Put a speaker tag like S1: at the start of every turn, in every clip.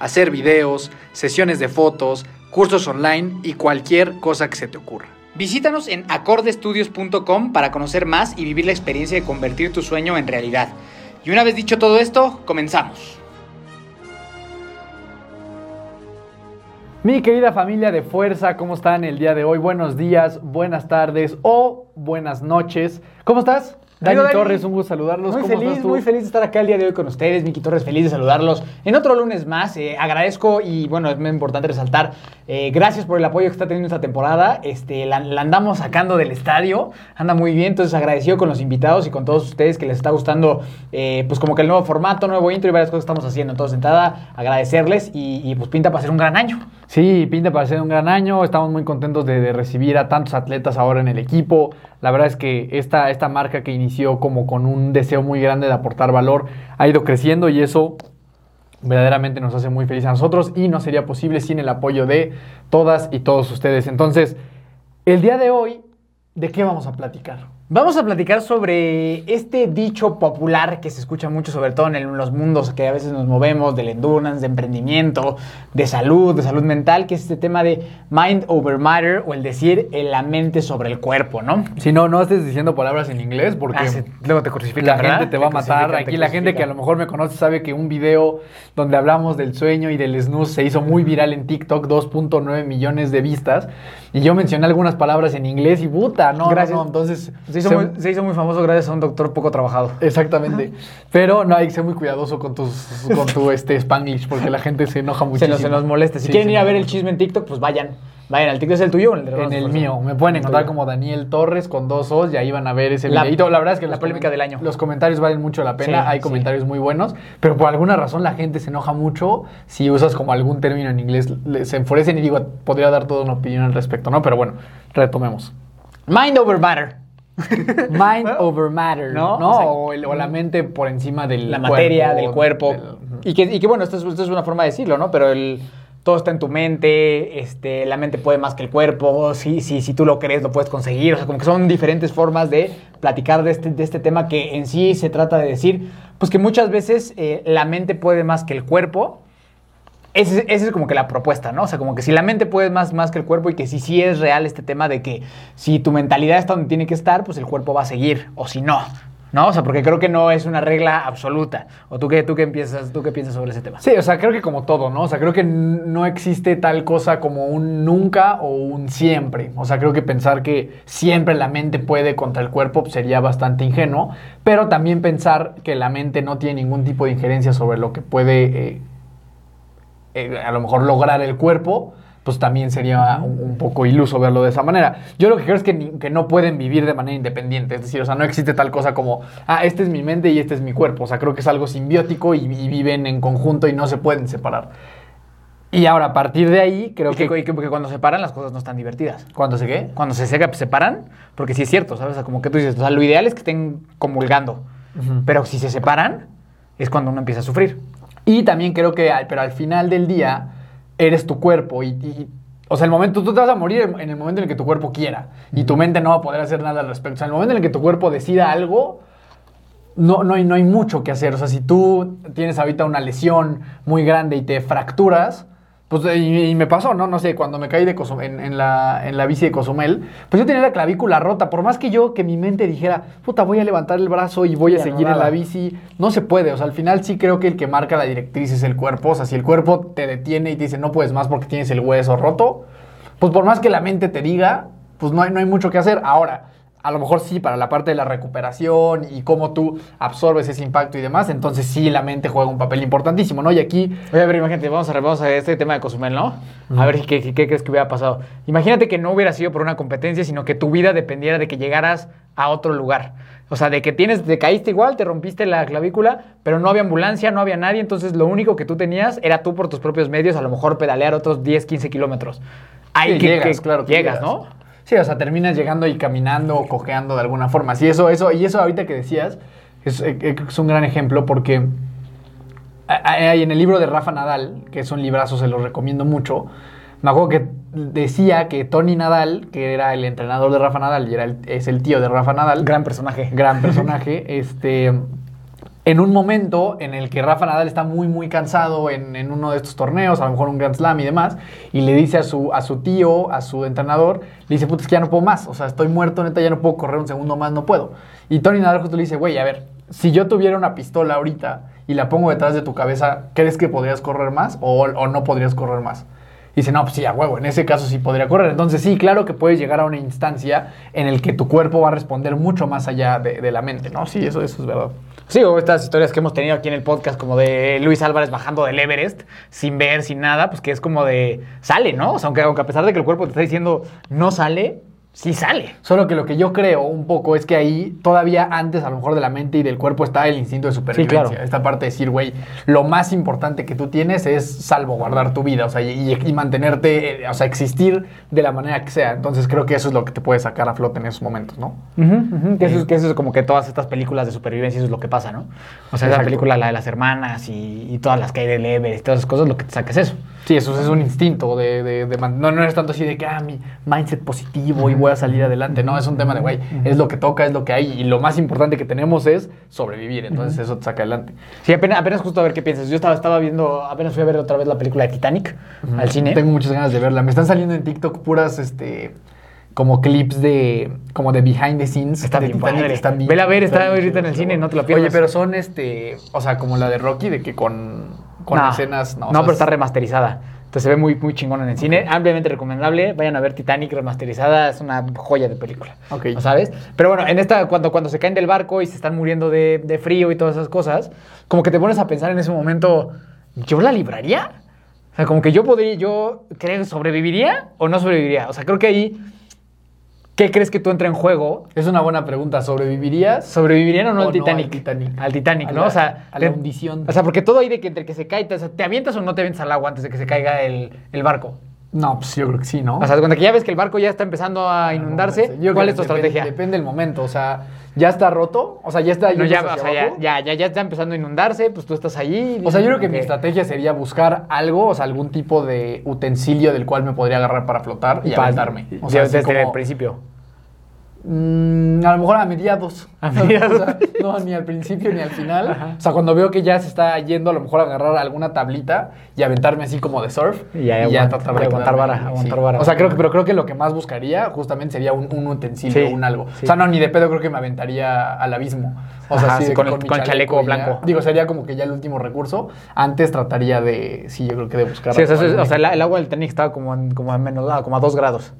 S1: hacer videos, sesiones de fotos, cursos online y cualquier cosa que se te ocurra.
S2: Visítanos en acordestudios.com para conocer más y vivir la experiencia de convertir tu sueño en realidad. Y una vez dicho todo esto, comenzamos.
S1: Mi querida familia de fuerza, ¿cómo están el día de hoy? Buenos días, buenas tardes o buenas noches. ¿Cómo estás? Dani. Torres, un gusto saludarlos.
S2: Muy
S1: ¿Cómo
S2: feliz,
S1: estás tú?
S2: muy feliz de estar acá el día de hoy con ustedes. Miki Torres, feliz de saludarlos. En otro lunes más, eh, agradezco y bueno, es muy importante resaltar, eh, gracias por el apoyo que está teniendo esta temporada. Este, la, la andamos sacando del estadio, anda muy bien, entonces agradecido con los invitados y con todos ustedes que les está gustando, eh, pues como que el nuevo formato, nuevo intro y varias cosas que estamos haciendo. Entonces, entrada, agradecerles y, y, pues pinta para ser un gran año.
S1: Sí, pinta para ser un gran año. Estamos muy contentos de, de recibir a tantos atletas ahora en el equipo. La verdad es que esta, esta marca que inició como con un deseo muy grande de aportar valor ha ido creciendo y eso verdaderamente nos hace muy felices a nosotros y no sería posible sin el apoyo de todas y todos ustedes. Entonces, el día de hoy, ¿de qué vamos a platicar?
S2: Vamos a platicar sobre este dicho popular que se escucha mucho, sobre todo en los mundos que a veces nos movemos, del endurance, de emprendimiento, de salud, de salud mental, que es este tema de mind over matter o el decir en la mente sobre el cuerpo, ¿no?
S1: Si no, no estés diciendo palabras en inglés porque
S2: Ah, sí, luego te crucifican,
S1: la
S2: ¿verdad?
S1: gente te va a matar. Aquí la gente que a lo mejor me conoce sabe que un video donde hablamos del sueño y del snooze se hizo muy viral en TikTok, 2.9 millones de vistas. Y yo mencioné algunas palabras en inglés y puta, no,
S2: Gracias.
S1: no, entonces
S2: Se hizo,
S1: sé-
S2: muy, se hizo muy famoso gracias a un doctor poco trabajado.
S1: Exactamente. Pero no hay que ser muy cuidadoso con tus con tu este Spanglish porque la gente se enoja
S2: Se
S1: muchísimo.
S2: nos, se nos molesta. Si
S1: Sí,
S2: quieren
S1: se
S2: ir a ver el chisme en TikTok, pues vayan. Vayan al TikTok. ¿Es el tuyo o el de
S1: En el mío, me pueden encontrar como Daniel Torres con dos O's y ahí van a ver ese
S2: La-
S1: videito. La verdad es que
S2: la polémica del año.
S1: Los comentarios valen mucho la pena,
S2: Sí,
S1: hay
S2: sí.
S1: comentarios muy buenos, pero por alguna razón la gente se enoja mucho si usas como algún término en inglés, se enfurecen y digo, podría dar toda una opinión al respecto, ¿no? Pero bueno, retomemos.
S2: Mind over matter.
S1: Mind over matter,
S2: ¿No?
S1: ¿no?
S2: O sea,
S1: o, el- o la mente por encima del
S2: la materia,
S1: cuerpo,
S2: del cuerpo. Y, que, y que bueno, esto es, esto es una forma de decirlo, ¿no? Pero el, todo está en tu mente, este, la mente puede más que el cuerpo, si, si, si tú lo crees lo puedes conseguir, o sea, como que son diferentes formas de platicar de este, de este tema que en sí se trata de decir, pues que muchas veces eh, la mente puede más que el cuerpo, esa es como que la propuesta, ¿no? O sea, como que si la mente puede más, más que el cuerpo y que si sí es real este tema de que si tu mentalidad está donde tiene que estar, pues el cuerpo va a seguir, o si no, ¿no? O sea, porque creo que no es una regla absoluta. ¿O tú qué, tú qué, piensas, tú qué piensas sobre ese tema?
S1: Sí, o sea, creo que como todo, ¿no? O sea, creo que no existe tal cosa como un nunca o un siempre. O sea, creo que pensar que siempre la mente puede contra el cuerpo sería bastante ingenuo, pero también pensar que la mente no tiene ningún tipo de injerencia sobre lo que puede... Eh, eh, a lo mejor lograr el cuerpo, pues también sería un, un, poco iluso verlo de esa manera. Yo lo que creo es que, ni, que, no pueden vivir de manera independiente, es decir, o sea, no existe tal cosa como, ah, este es mi mente y este es mi cuerpo, o sea, creo que es algo simbiótico y, y viven en conjunto y no se pueden separar. Y ahora, a partir de ahí, creo
S2: y que, que, cuando se separan las cosas no están divertidas.
S1: ¿Cuándo se qué?
S2: Cuando se separan, porque sí es cierto, ¿sabes? O sea, como que tú dices, o sea, lo ideal es que estén comulgando, uh -huh. pero si se separan, es cuando uno empieza a sufrir.
S1: Y también creo que, pero al final del día, eres tu cuerpo y, y, o sea, el momento, tú te vas a morir en el momento en el que tu cuerpo quiera y tu mente no va a poder hacer nada al respecto. O sea, en el momento en el que tu cuerpo decida algo, no, no, hay, no hay mucho que hacer. O sea, si tú tienes ahorita una lesión muy grande y te fracturas, pues, y, y, me pasó, ¿no? No sé, cuando me caí de Cozumel, en, en, la, en la bici de Cozumel, pues yo tenía la clavícula rota. Por más que yo, que mi mente dijera, puta, voy a levantar el brazo y voy a seguir en la bici, no se puede. O sea, al final sí creo que el que marca la directriz es el cuerpo. O sea, si el cuerpo te detiene y te dice, no puedes más porque tienes el hueso roto, pues por más que la mente te diga, pues no hay, no hay mucho que hacer. Ahora, a lo mejor sí, para la parte de la recuperación y cómo tú absorbes ese impacto y demás, entonces sí la mente juega un papel importantísimo, ¿no? Y aquí...
S2: Oye, a ver, imagínate, vamos a, vamos a este tema de Cozumel, ¿no? Uh -huh. A ver ¿qué, qué, qué, crees que hubiera pasado. Imagínate que no hubiera sido por una competencia, sino que tu vida dependiera de que llegaras a otro lugar. O sea, de que tienes, te caíste igual, te rompiste la clavícula, pero no había ambulancia, no había nadie, entonces lo único que tú tenías era tú por tus propios medios, a lo mejor pedalear otros 10, 15 kilómetros.
S1: Ahí sí, que, llegas, que, claro.
S2: llegas, llegas, ¿no?
S1: Sí, o sea, terminas llegando y caminando o cojeando de alguna forma. Sí, eso, eso, y eso ahorita que decías es, es un gran ejemplo porque hay en el libro de Rafa Nadal, que es un librazo, se lo recomiendo mucho, me acuerdo que decía que Tony Nadal, que era el entrenador de Rafa Nadal y era el, es el tío de Rafa Nadal.
S2: Gran personaje.
S1: Gran personaje. este, en un momento en el que Rafa Nadal está muy, muy cansado en, en, uno de estos torneos, a lo mejor un Grand Slam y demás, y le dice a su, a su tío, a su entrenador, le dice, puta, es que ya no puedo más, o sea, estoy muerto, neta, ya no puedo correr un segundo más, no puedo. Y Tony Nadal justo le dice, güey, a ver, si yo tuviera una pistola ahorita y la pongo detrás de tu cabeza, ¿crees que podrías correr más o, o no podrías correr más? Dice, no, pues sí, a huevo, en ese caso sí podría correr. Entonces sí, claro que puedes llegar a una instancia en el que tu cuerpo va a responder mucho más allá de, de la mente, ¿no? Sí, eso, eso es verdad.
S2: Sí, o estas historias que hemos tenido aquí en el podcast, como de Luis Álvarez bajando del Everest, sin ver, sin nada, pues que es como de, sale, ¿no? O sea, aunque, aunque a pesar de que el cuerpo te está diciendo, no sale, sí sale.
S1: Solo que lo que yo creo un poco es que ahí todavía antes a lo mejor de la mente y del cuerpo está el instinto de supervivencia. Sí, claro. Esta parte de decir, güey, lo más importante que tú tienes es salvaguardar tu vida, o sea, y, y, mantenerte, o sea, existir de la manera que sea. Entonces creo que eso es lo que te puede sacar a flote en esos momentos, ¿no?
S2: Uh -huh, uh -huh. Que, eso, que, eso, es como que todas estas películas de supervivencia, eso es lo que pasa, ¿no? O sea, esa película, la de las hermanas y, y, todas las que hay del Everest y todas esas cosas, lo que te saca es eso.
S1: Sí, eso es un instinto de, de, de no, no es tanto así de que, ah, mi mindset positivo uh -huh. y voy a salir adelante no, es un tema de, güey, es lo que toca, es lo que hay, y lo más importante que tenemos es sobrevivir, entonces eso te saca adelante.
S2: Sí, apenas, apenas, justo a ver qué piensas. Yo estaba, estaba viendo, apenas fui a ver otra vez la película de Titanic uh -huh. al cine.
S1: Tengo muchas ganas de verla. Me están saliendo en TikTok puras, este como clips de como de behind the scenes
S2: está
S1: de
S2: bien Titanic, están bien, Vela a ver, está ahorita en el cine, no te lo pierdas.
S1: Oye, pero son este, o sea, como la de Rocky de que con con
S2: no,
S1: escenas, no,
S2: no, pero está remasterizada. Entonces se ve muy, muy chingón en el cine. Ampliamente recomendable. Vayan a ver Titanic remasterizada. Es una joya de película.
S1: Ok.
S2: ¿no ¿Sabes? Pero bueno, en esta, cuando, cuando se caen del barco y se están muriendo de, de, frío y todas esas cosas, como que te pones a pensar en ese momento, ¿yo la libraría? O sea, como que yo podría, yo creo, ¿sobreviviría o no sobreviviría? O sea, creo que ahí ¿Qué crees que tú entra en juego?
S1: Es una buena pregunta. ¿Sobrevivirías?
S2: ¿Sobrevivirían o no,
S1: o
S2: al, Titanic?
S1: No al Titanic?
S2: Al Titanic,
S1: a
S2: ¿no?
S1: La,
S2: o sea,
S1: a la hundición.
S2: O sea, porque todo ahí de que entre que se cae, o sea, ¿te avientas o no te avientas al agua antes de que se caiga el, el barco?
S1: No, pues yo creo que sí, ¿no?
S2: O sea, cuando que ya ves que el barco ya está empezando a inundarse,
S1: Yo creo
S2: ¿cuál es tu
S1: depende-
S2: estrategia?
S1: Depende del momento, o sea, ya está roto, o sea, ya está
S2: No, ya, o sea, ya, ya, ya, ya, ya está empezando a inundarse, pues tú estás allí.
S1: O sea, yo creo que mi estrategia sería buscar algo, o sea, algún tipo de utensilio del cual me podría agarrar para flotar y
S2: Pa-
S1: aventarme. O sea,
S2: desde el principio.
S1: Mm, a lo mejor a mediados.
S2: A mediados.
S1: O sea, no, ni al principio ni al final.
S2: Ajá.
S1: O sea, cuando veo que ya se está yendo, a lo mejor agarrar alguna tablita y aventarme así como de surf.
S2: Y ya aguant-
S1: tratar
S2: y aguantar vara, aguantar
S1: sí.
S2: vara.
S1: O sea, creo que, pero creo que lo que más buscaría justamente sería un, un utensilio,
S2: Sí,
S1: un algo.
S2: sí.
S1: O sea, no, ni de pedo creo que me aventaría al abismo. O sea,
S2: Ajá,
S1: de
S2: con el- con chaleco
S1: ya-
S2: blanco.
S1: Digo, sería como que ya el último recurso. Antes trataría de, sí, yo creo que de buscar.
S2: Sí, o sea,
S1: algo
S2: o sea, el, agua del Titanic estaba como, en- como a menos, como a dos grados.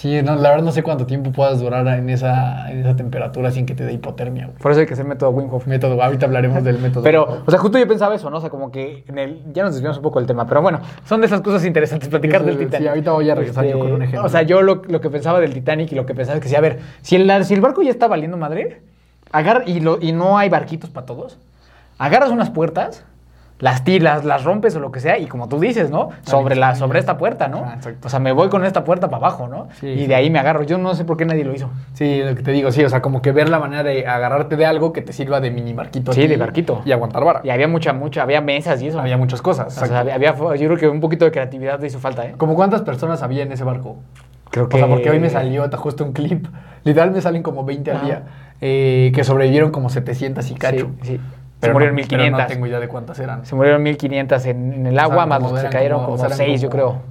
S1: Sí, no, la verdad no sé cuánto tiempo puedas durar en esa, en esa temperatura sin que te dé hipotermia. güey.
S2: Por eso hay que hacer método Wim Hof.
S1: Método, ahorita hablaremos del método.
S2: Pero, o sea, justo yo pensaba eso, ¿no? O sea, como que en el, ya nos desviamos un poco del tema, pero bueno, son de esas cosas interesantes platicar del Titanic.
S1: sí, ahorita voy a regresar yo con un ejemplo.
S2: O sea, yo lo, lo que pensaba del Titanic y lo que pensaba es que sí, a ver, si el, si el barco ya está valiendo madre, agarra y, lo, y no hay barquitos para todos, agarras unas puertas, las tiras, las rompes o lo que sea, y como tú dices, ¿no? Sobre, la, sobre esta puerta, ¿no?
S1: Ah.
S2: O sea, me voy con esta puerta para abajo, ¿no?
S1: Sí,
S2: y de ahí me agarro. Yo no sé por qué nadie lo hizo.
S1: Sí, lo que te digo, sí, o sea, como que ver la manera de agarrarte de algo que te sirva de mini barquito.
S2: Sí, de barquito.
S1: Y aguantar vara.
S2: Y había mucha, mucha, había mesas y eso.
S1: Había muchas cosas.
S2: O sea, había, había- yo creo que un poquito de creatividad le hizo falta, ¿eh?
S1: ¿Como cuántas personas había en ese barco?
S2: Creo
S1: O sea, porque hoy me salió hasta justo un clip. Literal me salen como 20 al día. eh, que sobrevivieron como 700 y cacho.
S2: Sí, sí.
S1: Pero
S2: se murieron
S1: no, pero
S2: 1500.
S1: no tengo idea de cuántas eran.
S2: Se murieron 1500 en, en el agua,
S1: O sea,
S2: más los que se cayeron
S1: como-
S2: como,
S1: o sea, eran
S2: 6, yo creo.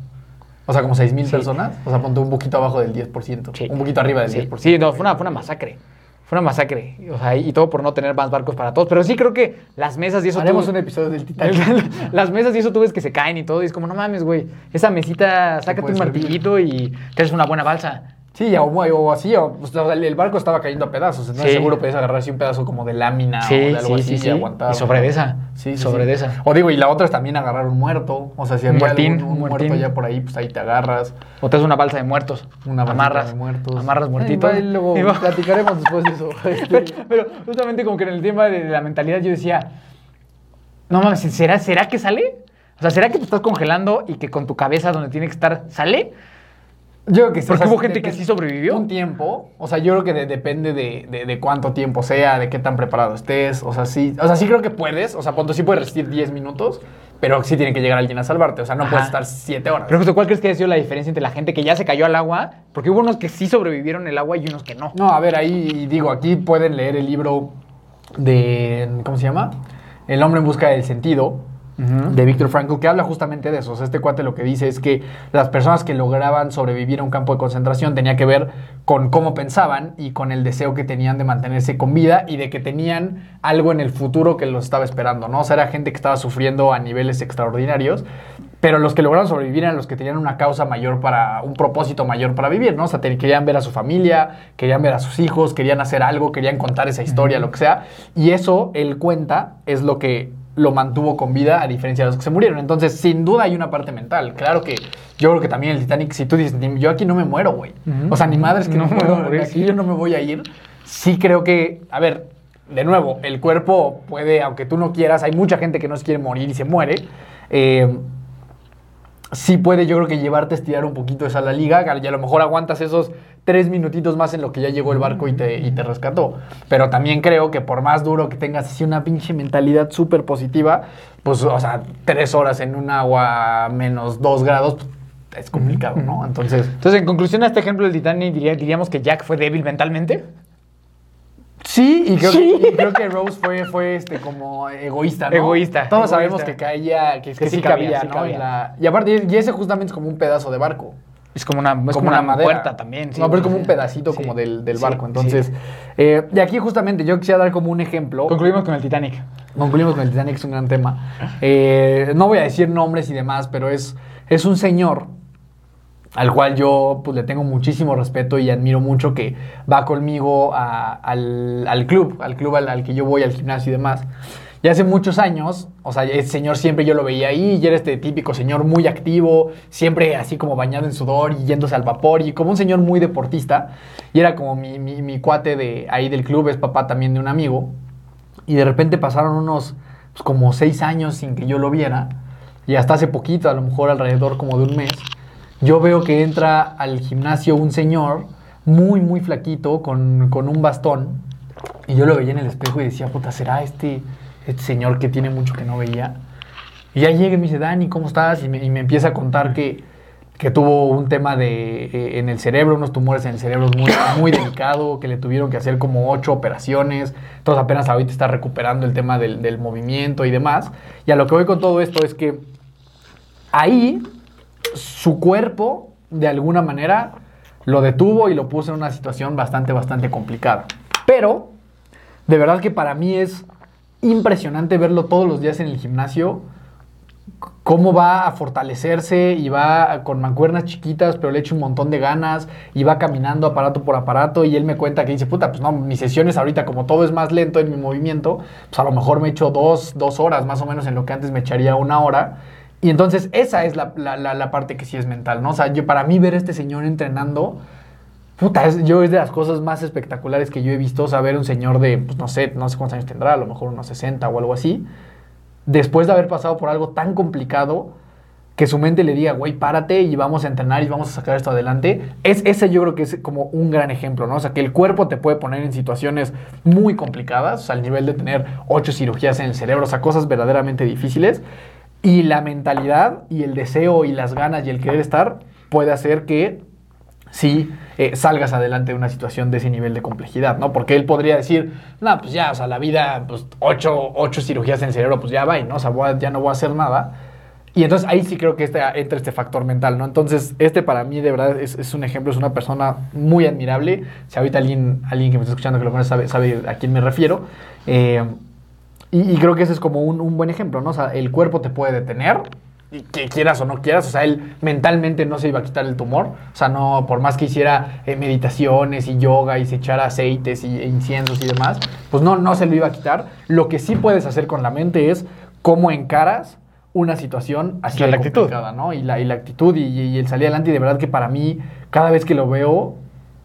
S1: O sea, como 6.000
S2: Sí.
S1: personas. O sea, ponte un poquito abajo del 10%.
S2: Sí.
S1: Un poquito arriba del
S2: sí.
S1: 10%.
S2: Sí, no, fue una, fue una masacre. Fue una masacre. O sea, y todo por no tener más barcos para todos. Pero sí creo que las mesas y eso.
S1: Haremos
S2: tú-
S1: un episodio del Titanic.
S2: las mesas y eso tú ves que se caen y todo. Y es como, no mames, güey. Esa mesita, sácate un
S1: servir.
S2: martillito y te haces una buena balsa.
S1: Sí, o, o así, o, o sea, el barco estaba cayendo a pedazos, entonces
S2: Sí.
S1: seguro podías agarrar así un pedazo como de lámina o de algo así y aguantar.
S2: Y sobre de esa.
S1: Sí, sí,
S2: sobre
S1: sí.
S2: de esa.
S1: O digo, y la otra es también agarrar un muerto, o sea, si había
S2: muertín,
S1: algún- un, muerto ya por ahí, pues ahí te agarras.
S2: O te haces una balsa de muertos.
S1: Una
S2: amarras.
S1: de muertos.
S2: Amarras muertitos.
S1: Ay, y luego
S2: Y
S1: platicaremos después de eso.
S2: pero, pero justamente como que en el tema de la mentalidad yo decía, no mames, ¿será, ¿será que sale? O sea, ¿será que te estás congelando y que con tu cabeza donde tiene que estar sale?
S1: Yo creo que sí,
S2: Porque
S1: o sea,
S2: hubo gente que sí sobrevivió.
S1: Un tiempo, o sea, yo creo que de- depende de, de- de cuánto tiempo sea, de qué tan preparado estés, o sea, sí, o sea, sí creo que puedes, o sea, punto sí puedes resistir 10 minutos, pero sí tiene que llegar alguien a salvarte, o sea, no
S2: Ajá.
S1: puedes estar 7 horas.
S2: Pero justo, ¿cuál crees que ha sido la diferencia entre la gente que ya se cayó al agua? Porque hubo unos que sí sobrevivieron el agua y unos que no.
S1: No, a ver, ahí digo, aquí pueden leer el libro de, ¿cómo se llama? El hombre en busca del sentido, De Víctor Frankl, que habla justamente de eso. O sea, este cuate lo que dice es que las personas que lograban sobrevivir a un campo de concentración tenía que ver con cómo pensaban y con el deseo que tenían de mantenerse con vida y de que tenían algo en el futuro que los estaba esperando, ¿no? O sea, era gente que estaba sufriendo a niveles extraordinarios. Pero los que lograron sobrevivir eran los que tenían una causa mayor para, un propósito mayor para vivir, ¿no? O sea, te- querían ver a su familia, querían ver a sus hijos, querían hacer algo, querían contar esa historia, lo que sea. Y eso, él cuenta, es lo que lo mantuvo con vida a diferencia de los que se murieron. Entonces, sin duda hay una parte mental. Claro que yo creo que también el Titanic, si tú dices, "Ni- yo aquí no me muero, güey. O sea, ni madre es que
S2: No
S1: no,
S2: me
S1: muero,
S2: morir,
S1: aquí
S2: sí.
S1: yo no me voy a ir. Sí creo que, a ver, de nuevo, el cuerpo puede, aunque tú no quieras, hay mucha gente que no se quiere morir y se muere. Eh, sí puede, yo creo que llevarte a estirar un poquito esa la liga, y a lo mejor aguantas esos tres minutitos más en lo que ya llegó el barco y te, y te rescató. Pero también creo que por más duro que tengas así una pinche mentalidad súper positiva, pues, o sea, tres horas en un agua menos dos grados, pues, es complicado, ¿no? Entonces,
S2: Entonces, en conclusión a este ejemplo del Titanic, diría- diríamos que Jack fue débil mentalmente.
S1: Sí, y creo,
S2: Sí.
S1: Que, y creo que Rose fue, fue este, como egoísta, ¿no?
S2: Egoísta,
S1: Todos
S2: egoísta.
S1: sabemos que caía, que, que
S2: sí
S1: sí
S2: cabía,
S1: cabía,
S2: sí
S1: ¿no?
S2: cabía.
S1: En la- y aparte, y ese justamente es como un pedazo de barco.
S2: Es como una, es como una, puerta también. sí.
S1: no, pero es como un pedacito como del, del barco. Entonces, eh, y aquí justamente yo quisiera dar como un ejemplo.
S2: Concluimos con el Titanic.
S1: Concluimos con el Titanic, es un gran tema. Eh, no voy a decir nombres y demás, pero es, es un señor al cual yo pues, le tengo muchísimo respeto y admiro mucho que va conmigo al, al club, al club al, que yo voy, al gimnasio y demás. Y hace muchos años, o sea, ese señor siempre yo lo veía ahí y era este típico señor muy activo, siempre así como bañado en sudor y yéndose al vapor y como un señor muy deportista. Y era como mi, mi- mi cuate de ahí del club, es papá también de un amigo. Y de repente pasaron unos pues, como seis años sin que yo lo viera. y hasta hace poquito, a lo mejor alrededor como de un mes, yo veo que entra al gimnasio un señor muy, muy flaquito con, con un bastón y yo lo veía en el espejo y decía, puta, ¿será este, este señor que tiene mucho que no veía? Y ya llega y me dice, Dani, ¿cómo estás? Y me, y me empieza a contar que, que tuvo un tema de, eh, en el cerebro, unos tumores en el cerebro muy, muy delicado, que le tuvieron que hacer como ocho operaciones. Entonces apenas ahorita está recuperando el tema del, del movimiento y demás. Y a lo que voy con todo esto es que ahí su cuerpo, de alguna manera, lo detuvo y lo puso en una situación bastante, bastante complicada. Pero, de verdad que para mí es impresionante verlo todos los días en el gimnasio, cómo va a fortalecerse y va con mancuernas chiquitas, pero le echa un montón de ganas y va caminando aparato por aparato y él me cuenta que dice, puta, pues no, mis sesiones ahorita como todo es más lento en mi movimiento, pues a lo mejor me echo dos, dos horas más o menos en lo que antes me echaría una hora. Y entonces esa es la, la, parte que sí es mental, ¿no? O sea, yo, para mí ver a este señor entrenando, puta, es, yo es de las cosas más espectaculares que yo he visto, o sea, ver un señor de, pues no sé, no sé cuántos años tendrá, a lo mejor unos 60 o algo así, después de haber pasado por algo tan complicado, que su mente le diga, güey, párate y vamos a entrenar y vamos a sacar esto adelante. Es, ese yo creo que es como un gran ejemplo, ¿no? O sea, que el cuerpo te puede poner en situaciones muy complicadas, o sea, al nivel de tener ocho cirugías en el cerebro, o sea, cosas verdaderamente difíciles. Y la mentalidad y el deseo y las ganas y el querer estar puede hacer que sí eh, salgas adelante de una situación de ese nivel de complejidad, ¿no? Porque él podría decir, no, pues ya, o sea, la vida, pues ocho, ocho cirugías en el cerebro, pues ya va, ¿no? O sea, ya no voy a hacer nada. Y entonces ahí sí creo que este, entra este factor mental, ¿no? Entonces, este para mí de verdad es, es un ejemplo, es una persona muy admirable. Si ahorita alguien, alguien que me está escuchando que lo conoce sabe, sabe a quién me refiero. Eh, y, y creo que ese es como un, un buen ejemplo, ¿no? O sea, el cuerpo te puede detener, y que quieras o no quieras, o sea, él mentalmente no se iba a quitar el tumor, o sea, no, por más que hiciera eh, meditaciones y yoga y se echara aceites y, e inciensos y demás, pues no, no se lo iba a quitar. Lo que sí puedes hacer con la mente es cómo encaras una situación así
S2: La actitud.
S1: complicada, ¿no? Y la, y la actitud y, y el salir adelante, y de verdad que para mí, cada vez que lo veo,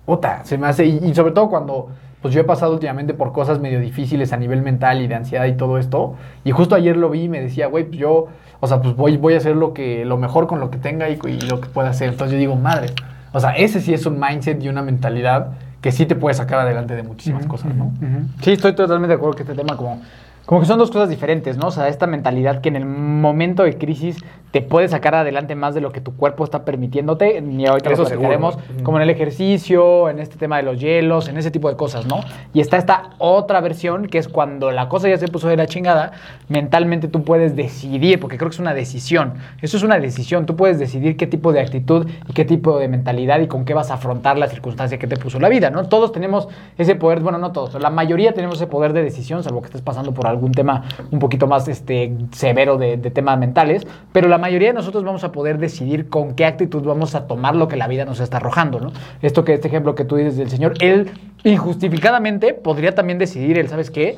S1: puta, se me hace, y, y sobre todo cuando, pues yo he pasado últimamente por cosas medio difíciles a nivel mental y de ansiedad y todo esto, y justo ayer lo vi y me decía, güey, pues yo, o sea, pues voy, voy a hacer lo, que, lo mejor con lo que tenga y, y lo que pueda hacer. Entonces yo digo, madre, o sea, ese sí es un mindset y una mentalidad que sí te puede sacar adelante de muchísimas cosas, ¿no?
S2: Sí, estoy totalmente de acuerdo que este tema como, como que son dos cosas diferentes, ¿no? O sea, esta mentalidad que en el momento de crisis te puede sacar adelante más de lo que tu cuerpo está permitiéndote, y ahorita
S1: Eso
S2: lo
S1: seguro.
S2: platicaremos, como en el ejercicio, en este tema de los hielos, en ese tipo de cosas, ¿no? Y está esta otra versión que es cuando la cosa ya se puso de la chingada, mentalmente tú puedes decidir, porque creo que es una decisión, eso es una decisión, tú puedes decidir qué tipo de actitud y qué tipo de mentalidad y con qué vas a afrontar la circunstancia que te puso la vida, ¿no? Todos tenemos ese poder, bueno, no todos, la mayoría tenemos ese poder de decisión, salvo que estés pasando por algún tema un poquito más este, severo de, temas mentales, pero la mayoría de nosotros vamos a poder decidir con qué actitud vamos a tomar lo que la vida nos está arrojando, ¿no? Esto que este ejemplo que tú dices del Señor, él injustificadamente podría también decidir, él, ¿sabes qué?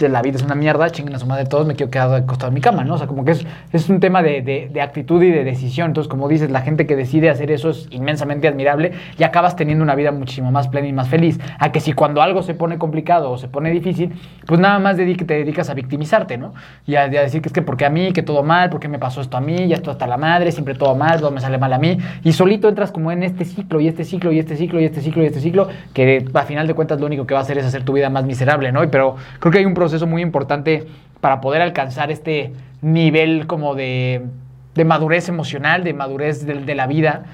S2: La vida es una mierda, chinguen a su madre todos, me quiero quedar acostado en mi cama, ¿no? O sea, como que es, es un tema de, de- de actitud y de decisión. Entonces, como dices, la gente que decide hacer eso es inmensamente admirable y acabas teniendo una vida muchísimo más plena y más feliz. A que si cuando algo se pone complicado o se pone difícil, pues nada más te dedicas a victimizarte, ¿no? Y a, a decir que es que porque a mí, que todo mal, porque me pasó esto a mí, ya esto hasta la madre, siempre todo mal, todo me sale mal a mí. Y solito entras como en este ciclo y este ciclo y este ciclo y este ciclo y este ciclo, que a final de cuentas lo único que va a hacer es hacer tu vida más miserable, ¿no? Pero creo que hay un proceso muy importante para poder alcanzar este nivel como de, de madurez emocional, de madurez de, de la vida.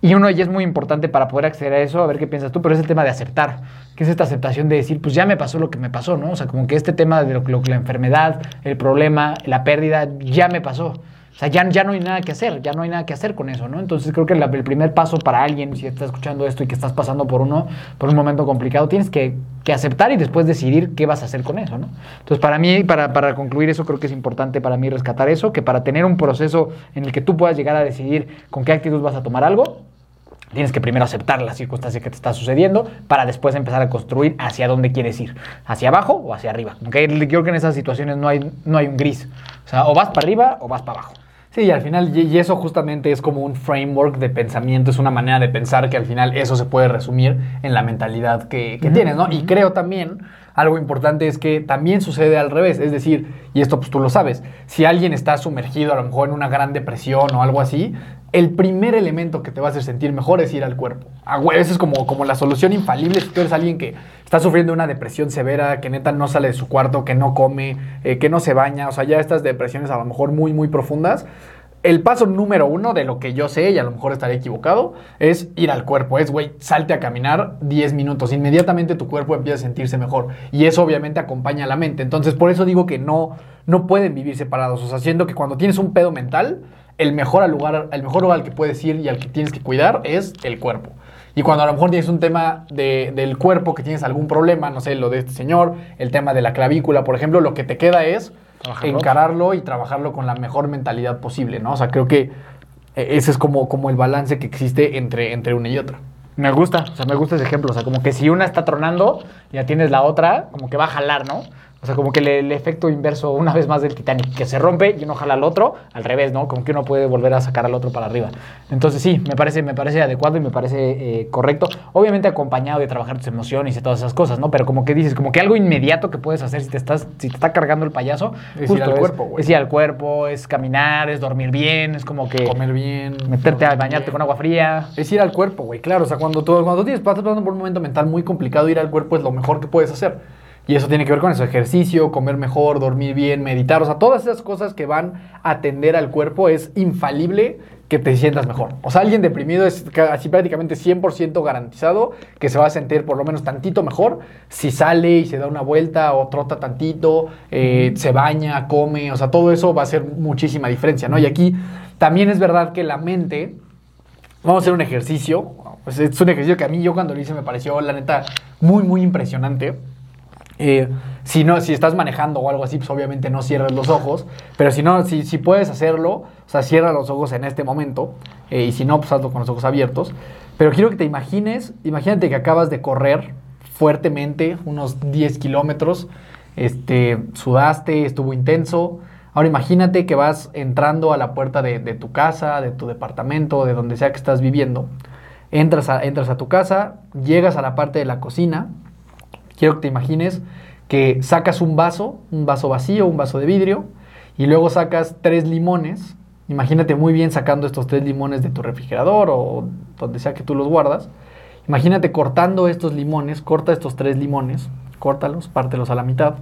S2: Y uno ya es muy importante para poder acceder a eso, a ver qué piensas tú, pero es el tema de aceptar, que es esta aceptación de decir, pues ya me pasó lo que me pasó, ¿no? O sea, como que este tema de lo, lo- la enfermedad, el problema, la pérdida, ya me pasó. O sea, ya, ya no hay nada que hacer, ya no hay nada que hacer con eso, ¿no? Entonces creo que la- el primer paso para alguien, si estás escuchando esto y que estás pasando por uno, por un momento complicado, tienes que, que aceptar y después decidir qué vas a hacer con eso, ¿no? Entonces para mí, para, para concluir eso, creo que es importante para mí rescatar eso, que para tener un proceso en el que tú puedas llegar a decidir con qué actitud vas a tomar algo, Tienes que primero aceptar la circunstancia que te está sucediendo para después empezar a construir hacia dónde quieres ir, hacia abajo o hacia arriba. ¿ok? Yo creo que en esas situaciones no hay, no hay un gris. O sea, o vas para arriba o vas para abajo.
S1: Sí, y al final, y eso justamente es como un framework de pensamiento, es una manera de pensar que al final eso se puede resumir en la mentalidad que, que tienes, ¿no? Y creo también, algo importante es que también sucede al revés, es decir, y esto pues tú lo sabes, si alguien está sumergido a lo mejor en una gran depresión o algo así, el primer elemento que te va a hacer sentir mejor es ir al cuerpo. Esa es como, como la solución infalible si tú eres alguien que está sufriendo una depresión severa, que neta no sale de su cuarto, que no come, eh, que no se baña, o sea, ya estas depresiones a lo mejor muy, muy profundas. El paso número uno de lo que yo sé, y a lo mejor estaré equivocado, es ir al cuerpo. Es, güey, salte a caminar 10 minutos. Inmediatamente tu cuerpo empieza a sentirse mejor. Y eso obviamente acompaña a la mente. Entonces, por eso digo que no, no pueden vivir separados. O sea, siendo que cuando tienes un pedo mental, el mejor, lugar, el mejor lugar al que puedes ir y al que tienes que cuidar es el cuerpo. Y cuando a lo mejor tienes un tema de- del cuerpo, que tienes algún problema, no sé, lo de este señor, el tema de la clavícula, por ejemplo, lo que te queda es
S2: Trabajarlo.
S1: encararlo y trabajarlo con la mejor mentalidad posible, ¿no? O sea, creo que eh, ese es como, como el balance que existe entre, entre una y otra.
S2: Me gusta, o sea, me gusta ese ejemplo. O sea, como que si una está tronando, ya tienes la otra, como que va a jalar, ¿no? O sea, como que el, efecto inverso, una vez más del Titanic, que se rompe y uno jala al otro, al revés, ¿no? Como que uno puede volver a sacar al otro para arriba. Entonces, sí, me parece, me parece adecuado y me parece eh, correcto. Obviamente acompañado de trabajar tus emociones y todas esas cosas, ¿no? Pero como que dices, como que algo inmediato que puedes hacer si te estás, si te está cargando el payaso,
S1: Es ir al cuerpo, güey.
S2: Es ir al cuerpo, es caminar, es dormir bien, es como que
S1: Comer bien.
S2: meterte a bañarte
S1: bien.
S2: con agua fría.
S1: Es ir al cuerpo, güey, claro. O sea, cuando tú, cuando tienes, estás pasando por un momento mental muy complicado, ir al cuerpo es lo mejor que puedes hacer. Y eso tiene que ver con eso, ejercicio, comer mejor, dormir bien, meditar. O sea, todas esas cosas que van a atender al cuerpo es infalible que te sientas mejor. O sea, alguien deprimido es ca- así prácticamente 100% garantizado que se va a sentir por lo menos tantito mejor si sale y se da una vuelta o trota tantito, eh, se baña, come. O sea, todo eso va a hacer muchísima diferencia, ¿no? Y aquí también es verdad que la mente Vamos a hacer un ejercicio. Es un ejercicio que a mí yo cuando lo hice me pareció, la neta, muy, muy impresionante. Eh, si, no, si estás manejando o algo así, pues obviamente no cierres los ojos. Pero si no, si, puedes hacerlo, o sea, cierra los ojos en este momento. eh, y si no, pues hazlo con los ojos abiertos. Pero quiero que te imagines, imagínate que acabas de correr fuertemente, unos 10 kilómetros. Este, sudaste, estuvo intenso. Ahora imagínate que vas entrando a la puerta de, tu casa, de tu departamento, de donde sea que estás viviendo. Entras entras a tu casa, llegas a la parte de la cocina. Quiero que te imagines que sacas un vaso, un vaso vacío, un vaso de vidrio, y luego sacas tres limones. Imagínate muy bien sacando estos tres limones de tu refrigerador o donde sea que tú los guardas. Imagínate cortando estos limones, corta estos tres limones, córtalos, pártelos a la mitad.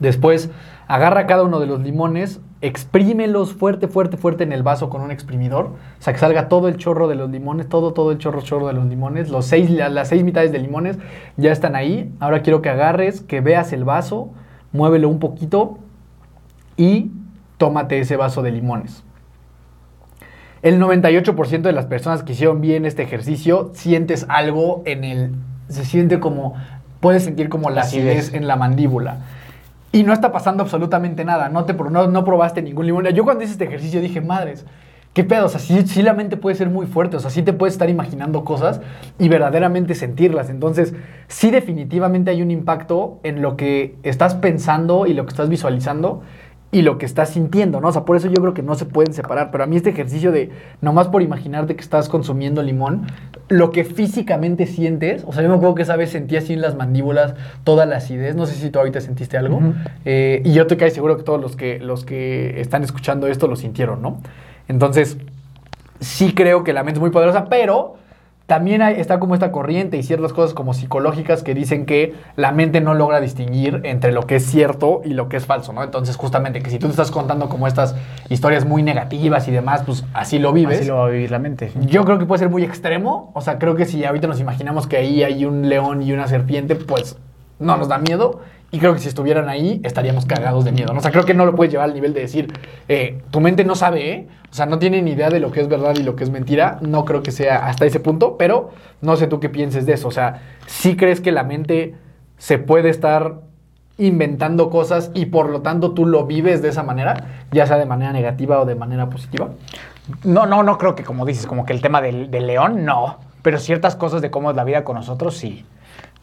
S1: Después agarra cada uno de los limones, exprímelos fuerte, fuerte, fuerte en el vaso con un exprimidor. O sea, que salga todo el chorro de los limones, todo, todo el chorro, chorro de los limones. Los seis, la- las seis mitades de limones ya están ahí. Ahora quiero que agarres, que veas el vaso, muévelo un poquito y tómate ese vaso de limones. El 98% de las personas que hicieron bien este ejercicio sientes algo en el... Se siente como... Puedes sentir como la
S2: acidez
S1: en la mandíbula. Y no está pasando absolutamente nada. No, te, no, no probaste ningún limón. Yo cuando hice este ejercicio dije, madres, qué pedo. O sea, sí, sí la mente puede ser muy fuerte. O sea, sí te puedes estar imaginando cosas y verdaderamente sentirlas. Entonces, sí definitivamente hay un impacto en lo que estás pensando y lo que estás visualizando y lo que estás sintiendo, ¿no? O sea, por eso yo creo que no se pueden separar. Pero a mí este ejercicio de, nomás por imaginarte que estás consumiendo limón, lo que físicamente sientes, o sea, yo me acuerdo que esa vez sentí así en las mandíbulas toda la acidez, no sé si tú ahorita sentiste algo, eh, y yo te cae seguro que todos los que, los que están escuchando esto lo sintieron, ¿no? Entonces, sí creo que la mente es muy poderosa, pero también hay- está como esta corriente y ciertas cosas como psicológicas que dicen que la mente no logra distinguir entre lo que es cierto y lo que es falso, ¿no? Entonces, justamente que si tú te estás contando como estas historias muy negativas y demás, pues así lo vives.
S2: Así lo va a vivir la mente.
S1: Yo creo que puede ser muy extremo. O sea, creo que si ahorita nos imaginamos que ahí hay un león y una serpiente, pues no nos da miedo. Y creo que si estuvieran ahí, estaríamos cagados de miedo. ¿no? O sea, creo que no lo puedes llevar al nivel de decir, eh, tu mente no sabe, ¿eh? O sea, no tiene ni idea de lo que es verdad y lo que es mentira. No creo que sea hasta ese punto, pero no sé tú qué pienses de eso. O sea, ¿sí crees que la mente se puede estar inventando cosas y por lo tanto tú lo vives de esa manera, ya sea de manera negativa o de manera positiva?
S2: No, no, no creo que como dices, como que el tema del león, no. Pero ciertas cosas de cómo es la vida con nosotros, sí.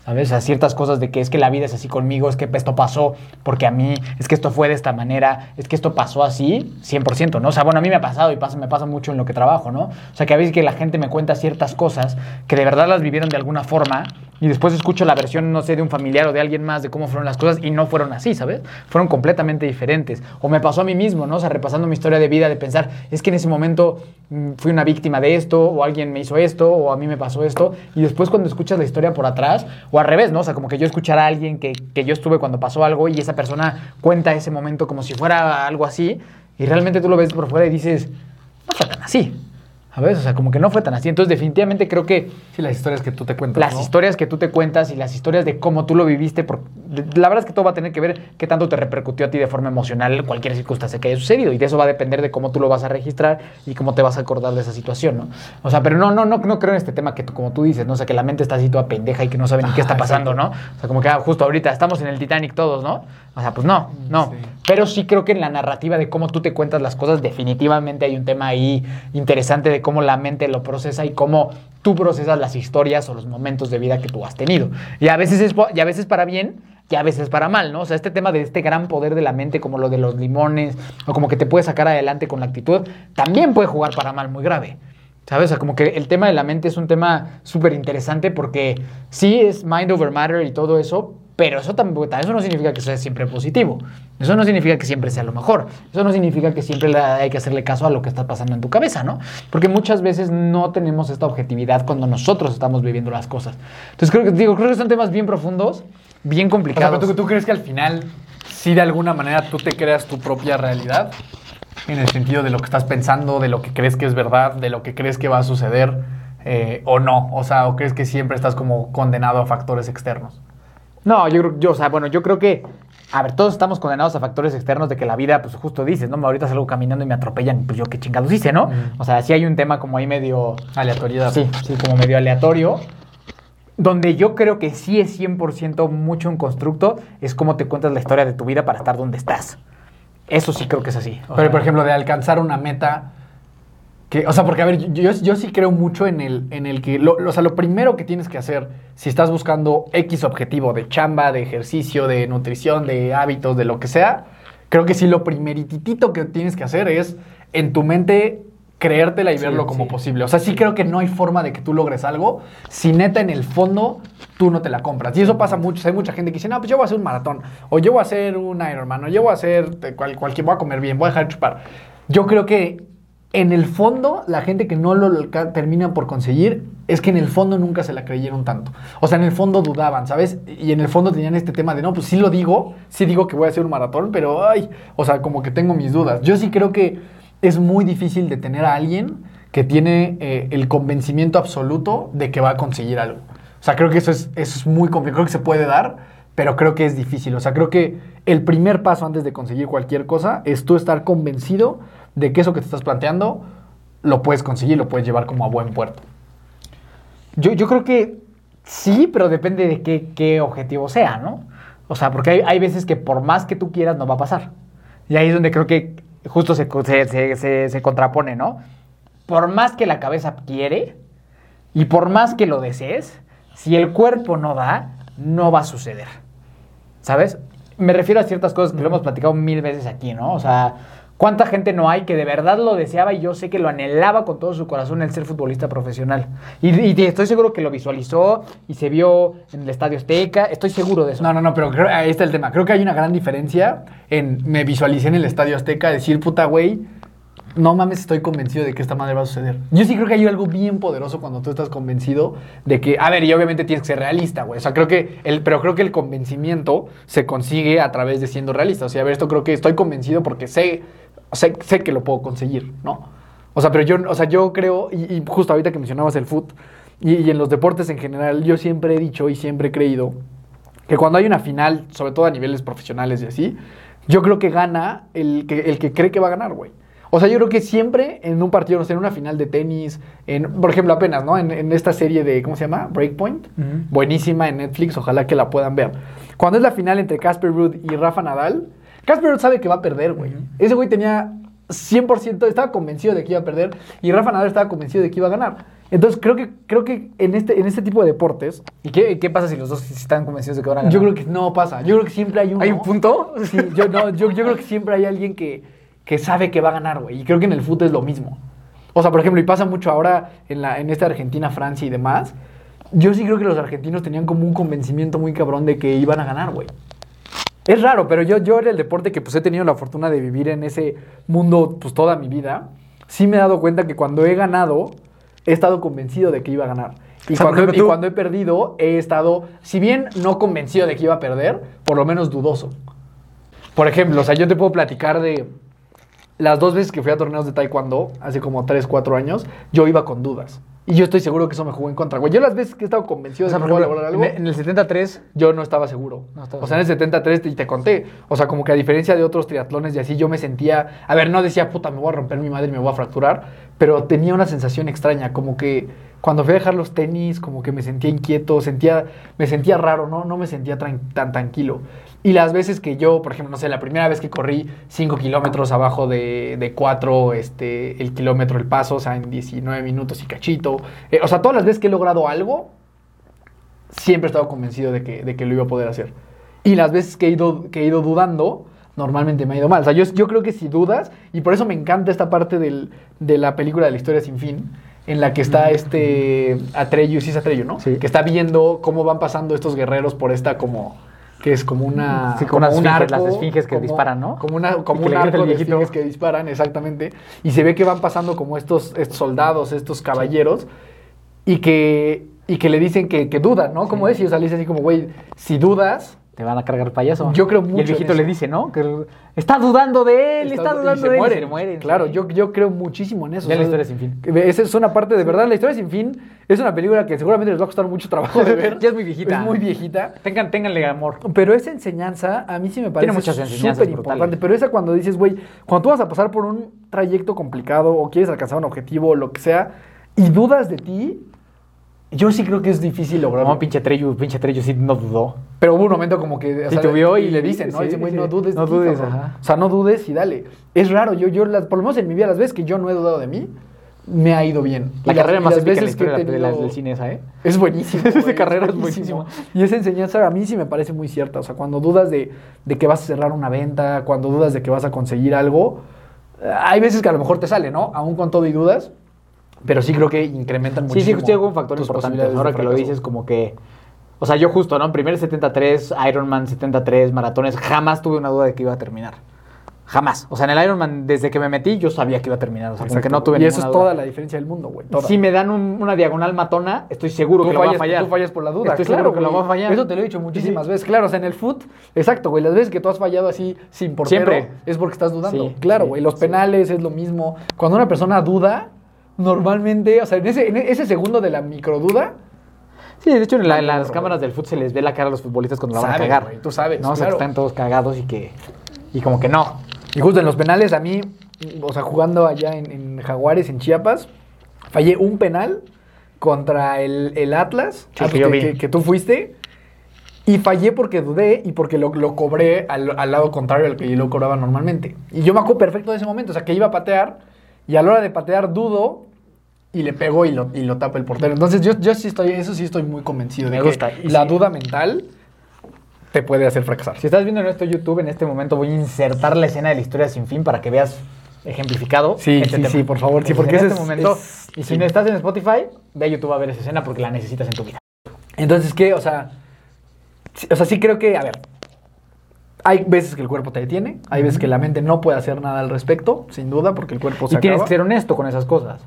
S2: ¿Sabes? A ciertas cosas de que es que la vida es así conmigo, es que esto pasó porque a mí, es que esto fue de esta manera, es que esto pasó así, 100%, ¿no? O sea, bueno, a mí me ha pasado y pasa, me pasa mucho en lo que trabajo, ¿no? O sea, que a veces que la gente me cuenta ciertas cosas que de verdad las vivieron de alguna forma y después escucho la versión, no sé, de un familiar o de alguien más de cómo fueron las cosas y no fueron así, ¿sabes? Fueron completamente diferentes. O me pasó a mí mismo, ¿no? O sea, repasando mi historia de vida, de pensar, es que en ese momento mm, fui una víctima de esto, o alguien me hizo esto, o a mí me pasó esto, y después cuando escuchas la historia por atrás, o al revés, ¿no? O sea, como que yo escuchar a alguien que, que yo estuve cuando pasó algo y esa persona cuenta ese momento como si fuera algo así, y realmente tú lo ves por fuera y dices, no fue tan así. ¿Sabes? O sea, como que no fue tan así. Entonces, definitivamente creo que
S1: Sí, las historias que tú te cuentas.
S2: las
S1: ¿no?
S2: historias que tú te cuentas y las historias de cómo tú lo viviste, por- la verdad es que todo va a tener que ver qué tanto te repercutió a ti de forma emocional cualquier circunstancia que haya sucedido. Y de eso va a depender de cómo tú lo vas a registrar y cómo te vas a acordar de esa situación, ¿no? O sea, pero no, no, no, no creo en este tema que tú, como tú dices, ¿no? O sea, que la mente está así toda pendeja y que no sabe ni qué está pasando. ¿no? O sea, como que ah, justo ahorita estamos en el Titanic todos, ¿no? O sea, pues no, no.
S1: Sí.
S2: Pero sí creo que en la narrativa de cómo tú te cuentas las cosas, definitivamente hay un tema ahí interesante de cómo la mente lo procesa y cómo tú procesas las historias o los momentos de vida que tú has tenido. Y a veces es, y a veces para bien y a veces para mal, ¿no? O sea, este tema de este gran poder de la mente, como lo de los limones, o como que te puede sacar adelante con la actitud, también puede jugar para mal muy grave. ¿Sabes? O sea, como que el tema de la mente es un tema súper interesante porque sí es mind over matter y todo eso, pero eso tampoco, eso no significa que sea siempre positivo. Eso no significa que siempre sea lo mejor. Eso no significa que siempre hay que hacerle caso a lo que está pasando en tu cabeza, ¿no? Porque muchas veces no tenemos esta objetividad cuando nosotros estamos viviendo las cosas. Entonces creo que, digo, creo que son temas bien profundos, bien
S1: O sea,
S2: complicados.
S1: pero ¿tú, tú crees que al final, sí de alguna manera tú te creas tu propia realidad? En el sentido de lo que estás pensando, de lo que crees que es verdad, de lo que crees que va a suceder, eh, o no. O sea, o crees que siempre estás como condenado a factores externos.
S2: No, yo creo, yo, o sea, bueno, yo creo que, a ver, todos estamos condenados a factores externos de que la vida, pues justo dices, ¿no? Ahorita salgo caminando y me atropellan, pues yo qué chingados hice, ¿no?
S1: Mm.
S2: O sea, sí hay un tema como ahí medio,
S1: Aleatoriedad.
S2: sí, sí, como medio aleatorio, donde yo creo que sí es 100% mucho un constructo, es cómo te cuentas la historia de tu vida para estar donde estás. Eso sí creo que es así. O
S1: Pero,
S2: sea,
S1: por ejemplo, de alcanzar una meta. Que, o sea, porque, a ver, yo, yo sí creo mucho en el, en el que. Lo, o sea, lo primero que tienes que hacer, si estás buscando X objetivo de chamba, de ejercicio, de nutrición, de hábitos, de lo que sea, creo que sí lo primeritito que tienes que hacer es en tu mente creértela y
S2: Sí,
S1: verlo como
S2: sí.
S1: posible. O sea, sí creo que no hay forma de que tú logres algo si neta en el fondo tú no te la compras. Y eso pasa mucho. Hay mucha gente que dice, no, pues yo voy a hacer un maratón, o yo voy a hacer un Ironman, o yo voy a hacer cual, cualquier, voy a comer bien, voy a dejar de chupar. Yo creo que en el fondo, la gente que no lo termina por conseguir es que en el fondo nunca se la creyeron tanto. O sea, en el fondo dudaban, ¿sabes? Y en el fondo tenían este tema de, no, pues sí lo digo, sí digo que voy a hacer un maratón, pero, ay, o sea, como que tengo mis dudas. Yo sí creo que es muy difícil de tener a alguien que tiene eh, el convencimiento absoluto de que va a conseguir algo. O sea, creo que eso es, eso es muy complicado. Creo que se puede dar, pero creo que es difícil. O sea, creo que el primer paso antes de conseguir cualquier cosa es tú estar convencido de que eso que te estás planteando lo puedes conseguir, lo puedes llevar como a buen puerto.
S2: Yo, yo creo que sí, pero depende de qué, qué objetivo sea, ¿no? O sea, porque hay, hay veces que por más que tú quieras no va a pasar. Y ahí es donde creo que justo se, se- se- se contrapone, ¿no? Por más que la cabeza quiere y por más que lo desees, si el cuerpo no da, no va a suceder. ¿Sabes? Me refiero a ciertas cosas que lo hemos platicado mil veces aquí, ¿no? O sea, ¿cuánta gente no hay que de verdad lo deseaba y yo sé que lo anhelaba con todo su corazón el ser futbolista profesional? Y, y estoy seguro que lo visualizó y se vio en el Estadio Azteca, estoy seguro de eso.
S1: No, no, no, pero creo, ahí está el tema. Creo que hay una gran diferencia en me visualicé en el Estadio Azteca decir, puta, güey, no mames, estoy convencido de que esta madre va a suceder. Yo sí creo que hay algo bien poderoso cuando tú estás convencido de que, a ver, y obviamente tienes que ser realista, güey. O sea, creo que, el, pero creo que el convencimiento se consigue a través de siendo realista. O sea, a ver, esto creo que estoy convencido porque sé, sé, sé que lo puedo conseguir, ¿no? O sea, pero yo, o sea, yo creo, y, y justo ahorita que mencionabas el foot, y, y en los deportes en general, yo siempre he dicho y siempre he creído que cuando hay una final, sobre todo a niveles profesionales y así, yo creo que gana el que, el que cree que va a ganar, güey. O sea, yo creo que siempre en un partido, no sé, en una final de tenis, en, por ejemplo, apenas, ¿no? En, en esta serie de, ¿cómo se llama? Breakpoint.
S2: Ujú.
S1: Buenísima en Netflix, ojalá que la puedan ver. Cuando es la final entre Casper Ruud y Rafa Nadal, Casper sabe que va a perder, güey. Ese güey tenía 100%, estaba convencido de que iba a perder y Rafa Nadal estaba convencido de que iba a ganar. Entonces creo que, creo que en, este, en este tipo de deportes,
S2: ¿Y qué, qué pasa si los dos están convencidos de que van a ganar?
S1: yo creo que no pasa. Yo creo que siempre hay uno.
S2: ¿Hay un punto?
S1: Sí, yo, no, yo, yo creo que siempre hay alguien que, que sabe que va a ganar, güey. Y creo que en el fútbol es lo mismo. O sea, por ejemplo, y pasa mucho ahora en, la, en esta Argentina, Francia y demás. Yo sí creo que los argentinos tenían como un convencimiento muy cabrón de que iban a ganar, güey. Es raro, pero yo, yo en el deporte que pues he tenido la fortuna de vivir en ese mundo pues toda mi vida, sí me he dado cuenta que cuando he ganado, he estado convencido de que iba a ganar. Y,
S2: O sea, por
S1: cuando,
S2: ejemplo,
S1: y cuando he perdido, he estado, si bien no convencido de que iba a perder, por lo menos dudoso. Por ejemplo, o sea, yo te puedo platicar de las dos veces que fui a torneos de taekwondo, hace como 3, 4 años, yo iba con dudas. Y yo estoy seguro que eso me jugó en contra. Güey, yo las veces que he estado convencido
S2: O sea,
S1: de que voy a lograr algo,
S2: en, el 73,
S1: yo no estaba seguro.
S2: No estabas
S1: o sea, en el 73 te, y te conté. O sea, como que a diferencia de otros triatlones y así, yo me sentía. A ver, no decía, puta, me voy a romper mi madre y me voy a fracturar. Pero tenía una sensación extraña. Como que cuando fui a dejar los tenis, como que me sentía inquieto, sentía, me sentía raro, ¿no? No me sentía tan tranquilo. Y las veces que yo, por ejemplo, no sé, la primera vez que corrí 5 kilómetros abajo de, de 4, este, el kilómetro, el paso, o sea, en 19 minutos y cachito. eh, o sea, todas las veces que he logrado algo, siempre he estado convencido de que, de que lo iba a poder hacer. Y las veces que he ido, que he ido dudando, normalmente me ha ido mal. O sea, yo, yo creo que si dudas, y por eso me encanta esta parte del- de la película de la historia sin fin, en la que está este Atreyu, sí es Atreyu, ¿no?
S2: Sí.
S1: Que está viendo cómo van pasando estos guerreros por esta como que es como una
S2: Sí, como
S1: como
S2: unas esfinges, las esfinges que disparan, ¿no?
S1: Como una como un arco de esfinges que disparan, exactamente. Y se ve que van pasando como estos, estos soldados, estos caballeros y que y que le dicen que, que dudan, ¿no? Como es, y o sea, le así como, güey, si dudas,
S2: te van a cargar payaso.
S1: Yo creo
S2: Y
S1: mucho
S2: el viejito
S1: en
S2: le dice, ¿no? Que está dudando de él, está,
S1: y
S2: dudando
S1: se
S2: de él. y se mueren.
S1: Claro,
S2: sí.
S1: yo, yo creo muchísimo en eso. O
S2: la historia sin fin.
S1: Esa es una parte de verdad. La historia sin fin es una película que seguramente les va a costar mucho trabajo de ver.
S2: Ya es muy viejita.
S1: Es muy viejita.
S2: Tengan, ténganle amor.
S1: Pero esa enseñanza a mí sí me parece súper importante. Pero esa cuando dices, güey, cuando tú vas a pasar por un trayecto complicado o quieres alcanzar un objetivo o lo que sea y dudas de ti, yo sí creo que es difícil lograrlo.
S2: No, pinche Treyu, pinche Treyu sí no dudó.
S1: Pero hubo un momento como que... o
S2: Sí, te vio y-
S1: le dicen, ¿no?
S2: sí,
S1: Dicen, güey,
S2: sí.
S1: no dudes. de
S2: No dudes,
S1: cabrón".
S2: ajá.
S1: O sea, no dudes y dale. Es raro, yo, yo las, por lo menos en mi vida, las veces que yo no he dudado de mí, me ha ido bien.
S2: La
S1: Y las-
S2: carrera
S1: y
S2: más
S1: las
S2: la
S1: veces que he
S2: la- de la-
S1: tenido-
S2: del cine esa, ¿eh?
S1: Es buenísimo.
S2: Esa carrera es buenísimo.
S1: Y esa enseñanza a mí sí me parece muy cierta. O sea, cuando dudas de, de que vas a cerrar una venta, cuando dudas de que vas a conseguir algo, hay veces que a lo mejor te sale, ¿no? Aún con todo y dudas, pero sí creo que incrementan
S2: Sí, sí,
S1: muchísimo.
S2: sí, un factor importante. Ahora que lo dices, como que. O sea, yo justo, ¿no? Primer 73, Ironman 73, maratones, jamás tuve una duda de que iba a terminar. Jamás. O sea, en el Ironman, desde que me metí, yo sabía que iba a terminar. O sea, como que no tuve
S1: Y eso es toda
S2: duda.
S1: la diferencia del mundo, güey.
S2: Si me dan un- una diagonal matona, estoy seguro
S1: tú
S2: que lo
S1: fallas,
S2: va a fallar.
S1: tú fallas por la duda.
S2: Estoy
S1: claro,
S2: seguro que lo va a fallar.
S1: Eso te lo he dicho muchísimas
S2: Sí.
S1: veces. Claro, o sea, en el foot, exacto, güey. Las veces que tú has fallado así sin portero
S2: Siempre.
S1: es porque estás dudando.
S2: Sí,
S1: claro,
S2: sí,
S1: güey. Los
S2: sí.
S1: penales es lo mismo. Cuando una persona duda, normalmente, o sea, en ese, en ese segundo de la microduda,
S2: Sí, de hecho, en, la- las cámaras del fútbol se les ve la cara a los futbolistas cuando la van a cagar.
S1: güey, tú sabes,
S2: No, o sea, que están todos cagados y que. Y como que no.
S1: Y justo en los penales, a mí, o sea, jugando allá en, en Jaguares, en Chiapas, fallé un penal contra el, el Atlas,
S2: Sí,
S1: ah,
S2: que yo
S1: que,
S2: vi.
S1: que- que tú fuiste. Y fallé porque dudé y porque lo, lo cobré al, al lado contrario al que yo lo cobraba normalmente. Y yo me acuerdo perfecto de ese momento, o sea, que iba a patear y a la hora de patear dudo y le pego y lo, y lo tapa el portero. Entonces yo, yo sí estoy, eso sí estoy muy convencido de
S2: Me
S1: que
S2: gusta. Y
S1: la
S2: sí.
S1: duda mental te puede hacer fracasar.
S2: Si estás viendo nuestro YouTube, en este momento voy a insertar la escena de la historia sin fin para que veas ejemplificado.
S1: Sí,
S2: este
S1: sí,
S2: tema.
S1: sí, por favor, sí, porque
S2: en este
S1: es-
S2: momento.
S1: es-
S2: y si
S1: sí.
S2: no estás en Spotify, ve a YouTube a ver esa escena porque la necesitas en tu vida.
S1: Entonces, ¿qué? O sea, o sea, sí creo que, a ver, hay veces que el cuerpo te detiene, hay veces que la mente no puede hacer nada al respecto, sin duda, porque el cuerpo se
S2: y tienes
S1: acaba.
S2: que ser honesto con esas cosas.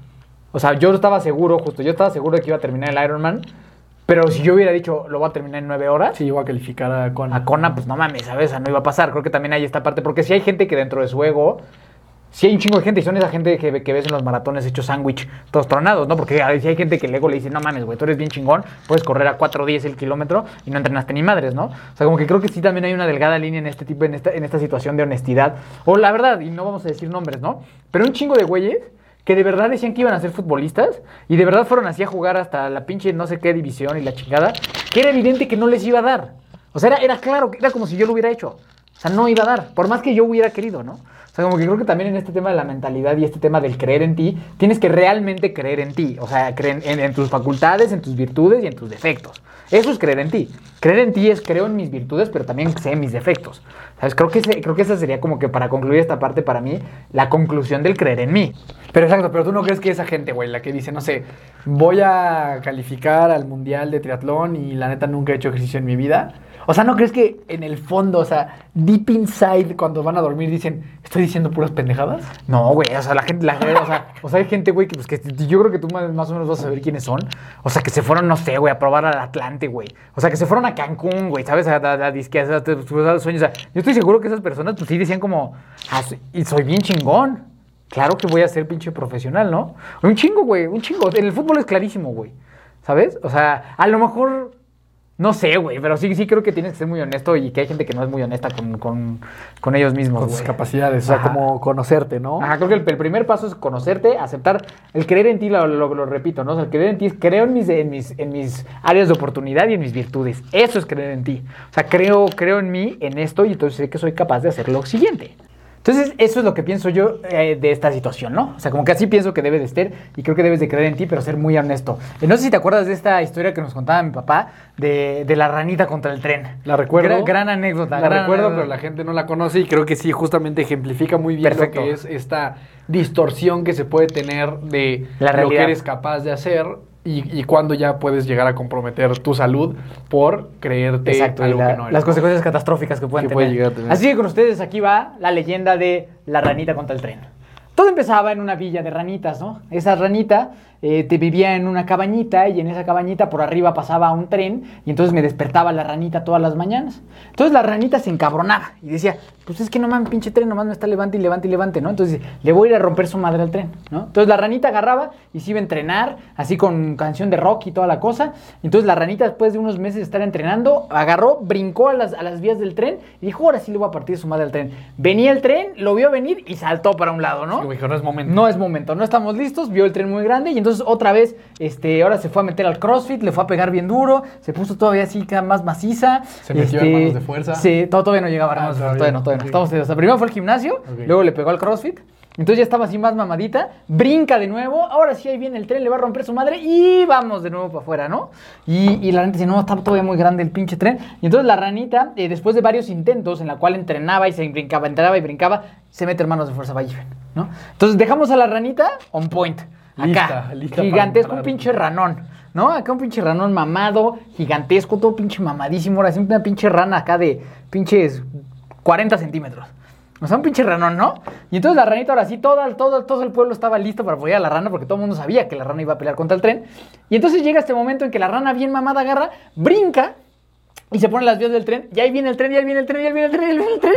S2: O sea, yo estaba seguro, justo, yo estaba seguro de que iba a terminar el Ironman. Pero si yo hubiera dicho, lo voy a terminar en nueve horas,
S1: Sí, iba a calificar a Kona.
S2: a Kona, pues no mames, ¿sabes? O sea, no iba a pasar. Creo que también hay esta parte, porque si hay gente que dentro de su ego, si hay un chingo de gente, y son esa gente que, que ves en los maratones hechos sándwich, todos tronados, ¿no? Porque si hay gente que el ego le dice, no mames, güey, tú eres bien chingón, puedes correr a 4.10 el kilómetro y no entrenaste ni madres, ¿no? O sea, como que creo que sí también hay una delgada línea en este tipo, en esta, en esta situación de honestidad. O la verdad, y no vamos a decir nombres, ¿no? Pero un chingo de güeyes que de verdad decían que iban a ser futbolistas y de verdad fueron así a jugar hasta la pinche no sé qué división y la chingada, que era evidente que no les iba a dar. O sea, era, era claro, era como si yo lo hubiera hecho. O sea, no iba a dar, por más que yo hubiera querido, ¿no? O sea, como que creo que también en este tema de la mentalidad y este tema del creer en ti, tienes que realmente creer en ti. O sea, creer en, en tus facultades, en tus virtudes y en tus defectos. Eso es creer en ti. Creer en ti es creo en mis virtudes, pero también sé mis defectos. ¿Sabes? Creo que, ese- creo que esa sería como que para concluir esta parte, para mí, la conclusión del creer en mí.
S1: Pero exacto, pero tú no crees que esa gente, güey, la que dice, no sé, voy a calificar al mundial de triatlón y la neta nunca he hecho ejercicio en mi vida. O sea, ¿no crees que en el fondo, o sea, deep inside, cuando van a dormir, dicen, estoy diciendo puras pendejadas?
S2: No, güey, o sea, la gente, la gente, o sea, o sea, hay gente, güey, que, pues, que yo creo que tú más, o menos vas a saber quiénes son. O sea, que se fueron, no sé, güey, a probar al Atlante, güey. O sea, que se fueron a Cancún, güey, ¿sabes? A, a, a a- sueños. O sea, yo estoy seguro que esas personas, pues sí decían como, ah, y soy bien chingón. Claro que voy a ser pinche profesional, ¿no? Un chingo, güey, un chingo. En el fútbol es clarísimo, güey. ¿Sabes? O sea, a lo mejor no sé, güey, pero sí, sí creo que tienes que ser muy honesto y que hay gente que no es muy honesta con, con, con ellos mismos.
S1: Con sus
S2: güey.
S1: capacidades, o sea, como conocerte, ¿no?
S2: Ajá, creo que el, el primer paso es conocerte, aceptar, el creer en ti, lo, lo- lo repito, ¿no? O sea, el creer en ti es creo en mis, en, mis, en mis áreas de oportunidad y en mis virtudes. Eso es creer en ti. O sea, creo, creo en mí, en esto, y entonces sé que soy capaz de hacer lo siguiente. Entonces, eso es lo que pienso yo eh, de esta situación, ¿no? O sea, como que así pienso que debe de ser y creo que debes de creer en ti, pero ser muy honesto. Eh, no sé si te acuerdas de esta historia que nos contaba mi papá de, de la ranita contra el tren.
S1: La recuerdo.
S2: Gran, gran anécdota.
S1: La
S2: gran
S1: recuerdo,
S2: anécdota.
S1: pero la gente no la conoce y creo que sí, justamente ejemplifica muy bien
S2: Perfecto.
S1: lo que es esta distorsión que se puede tener de
S2: La
S1: lo que eres capaz de hacer y, y cuándo ya puedes llegar a comprometer tu salud por creerte
S2: Exacto,
S1: algo
S2: la-
S1: que no eres.
S2: las consecuencias catastróficas que pueden
S1: Que
S2: tener. Así que con ustedes aquí va la leyenda de la ranita contra el tren. Todo empezaba en una villa de ranitas, ¿no? Esa ranita eh, te vivía en una cabañita y en esa cabañita por arriba pasaba un tren y entonces me despertaba la ranita todas las mañanas. Entonces la ranita se encabronaba y decía, pues es que no mames, pinche tren, nomás me está levante y levante y levante, ¿no? Entonces le voy a ir a romper su madre al tren, ¿no? Entonces la ranita agarraba y se iba a entrenar, así con canción de rock y toda la cosa. Entonces la ranita, después de unos meses de estar entrenando, agarró, brincó a las, a las vías del tren y dijo, ahora sí le voy a partir su madre al tren. Venía el tren, lo vio venir y saltó para un lado, ¿no?
S1: No es momento.
S2: No es momento, no estamos listos, vio el tren muy grande y entonces otra vez, este, ahora se fue a meter al CrossFit, le fue a pegar bien duro, se puso todavía así más maciza.
S1: Se metió a
S2: este,
S1: Hermanos de Fuerza.
S2: Sí, todo- todavía no llegaba a
S1: Ah,
S2: de
S1: todavía
S2: Fuerza, todavía no, todavía no. Estamos, o sea, primero fue al gimnasio, luego le pegó al CrossFit. Entonces ya estaba así más mamadita, brinca de nuevo, ahora sí ahí viene el tren, le va a romper su madre y vamos de nuevo para afuera, ¿no? Y, y la ranita dice, no, está todavía muy grande el pinche tren. Y entonces la ranita, eh, después de varios intentos en la cual entrenaba y se brincaba, entrenaba y brincaba, se mete hermanos de fuerza Valleven, ¿no? Entonces dejamos a la ranita on point, acá,
S1: Lista, lista para
S2: gigantesco, un pinche ranón. ¿No? Acá un pinche ranón mamado, gigantesco, todo pinche mamadísimo. Ahora sí, una pinche rana acá de pinches 40 centímetros. O sea, un pinche ranón, ¿no? Y entonces la ranita ahora sí, todo, todo, todo el pueblo estaba listo para apoyar a la rana porque todo el mundo sabía que la rana iba a pelear contra el tren. Y entonces llega este momento en que la rana bien mamada agarra, brinca y se pone las vías del tren. Y ahí viene el tren, y ahí viene el tren, y ahí viene el tren, y ahí viene el tren.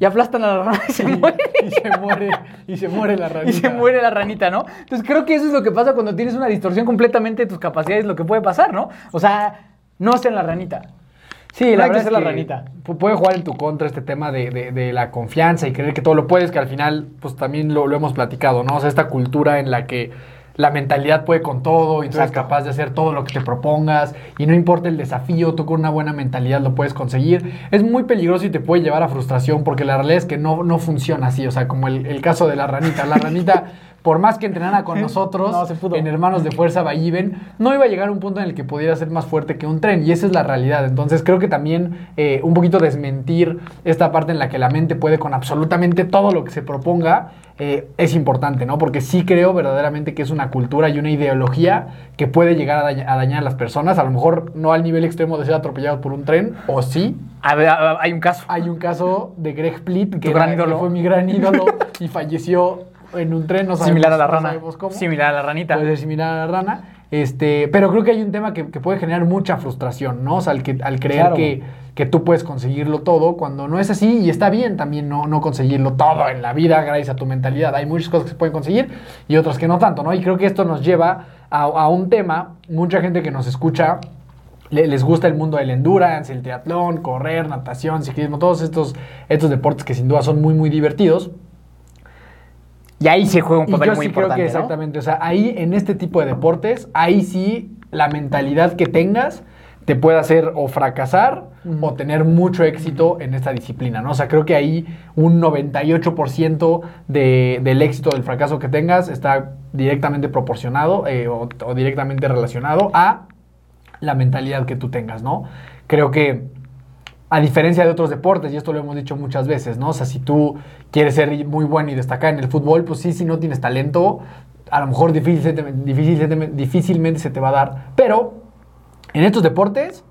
S2: Y aplastan a la rana y se muere.
S1: y se muere, y se muere la ranita.
S2: Y se muere la ranita, ¿no? Entonces creo que eso es lo que pasa cuando tienes una distorsión completamente de tus capacidades, lo que puede pasar, ¿no? O sea, no en la ranita.
S1: Sí, la
S2: que
S1: verdad es la ranita. Puede jugar en tu contra este tema de, de- de la confianza y creer que todo lo puedes, que al final, pues también lo, lo hemos platicado, ¿no? O sea, esta cultura en la que la mentalidad puede con todo y tú eres capaz de hacer todo lo que te propongas y no importa el desafío, tú con una buena mentalidad lo puedes conseguir. Es muy peligroso y te puede llevar a frustración porque la realidad es que no, no funciona así, o sea, como el, el caso de la ranita. La ranita, por más que entrenara con nosotros
S2: No
S1: en Hermanos de Fuerza Valliven, no iba a llegar a un punto en el que pudiera ser más fuerte que un tren y esa es la realidad. Entonces creo que también eh, un poquito desmentir esta parte en la que la mente puede con absolutamente todo lo que se proponga eh, es importante, ¿no? Porque sí creo verdaderamente que es una cultura y una ideología que puede llegar a, daña- a dañar a las personas, a lo mejor no al nivel extremo de ser atropellados por un tren, o sí.
S2: A ver, a- a- hay un caso.
S1: Hay un caso de Greg Plitt, que, era- fue mi gran ídolo y falleció en un tren, no sabemos,
S2: Similar a la
S1: no
S2: rana.
S1: sabemos cómo.
S2: Similar a la ranita.
S1: Puede ser similar a la rana. Este, pero creo que hay un tema que, que puede generar mucha frustración, ¿no? O sea, al, que, al creer
S2: Claro.
S1: que, que tú puedes conseguirlo todo cuando no es así y está bien también no, no conseguirlo todo en la vida gracias a tu mentalidad. Hay muchas cosas que se pueden conseguir y otras que no tanto, ¿no? Y creo que esto nos lleva a, a un tema, mucha gente que nos escucha le- les gusta el mundo del endurance, el triatlón, correr, natación, ciclismo, todos estos, estos deportes que sin duda son muy, muy divertidos.
S2: Y ahí se juega un
S1: Y
S2: papel
S1: yo
S2: muy
S1: sí creo
S2: importante.
S1: que
S2: ¿no?
S1: exactamente, o sea, ahí en este tipo de deportes, ahí sí la mentalidad que tengas te puede hacer o fracasar o tener mucho éxito en esta disciplina, ¿no? O sea, creo que ahí un 98% de, del éxito del fracaso que tengas está directamente proporcionado eh, o, o directamente relacionado a la mentalidad que tú tengas, ¿no? Creo que a diferencia de otros deportes, y esto lo hemos dicho muchas veces, ¿no? O sea, si tú quieres ser muy bueno y destacar en el fútbol, pues sí, si no tienes talento, a lo mejor difícil, difícil, difícilmente se te va a dar. Pero en estos deportes,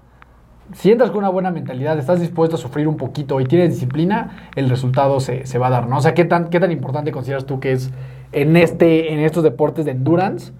S1: si entras con una buena mentalidad, estás dispuesto a sufrir un poquito y tienes disciplina, el resultado se, se va a dar, ¿no? O sea, ¿qué tan, ¿qué tan importante consideras tú que es en, este, en estos deportes de endurance?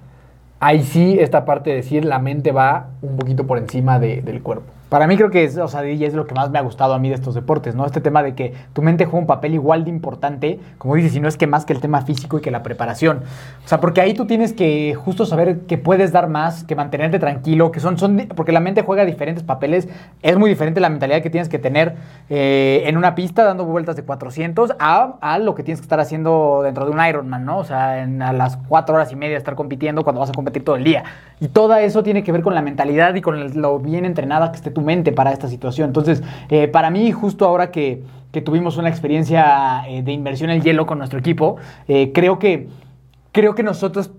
S1: Ahí sí, esta parte de decir la mente va un poquito por encima de, del cuerpo.
S2: Para mí creo que es, o sea, y es lo que más me ha gustado a mí de estos deportes, ¿no? Este tema de que tu mente juega un papel igual de importante, como dices, si no es que más que el tema físico y que la preparación. O sea, porque ahí tú tienes que justo saber que puedes dar más, que mantenerte tranquilo, que son, son porque la mente juega diferentes papeles. Es muy diferente la mentalidad que tienes que tener eh, en una pista dando vueltas de 400 a, a, lo que tienes que estar haciendo dentro de un Ironman, ¿no? O sea, en, a las 4 horas y media estar compitiendo cuando vas a competir todo el día. Y todo eso tiene que ver con la mentalidad y con lo bien entrenada que esté tu mente para esta situación. Entonces, eh, para mí, justo ahora que, que tuvimos una experiencia eh, de inversión en el hielo con nuestro equipo, eh, creo, que, creo que nosotros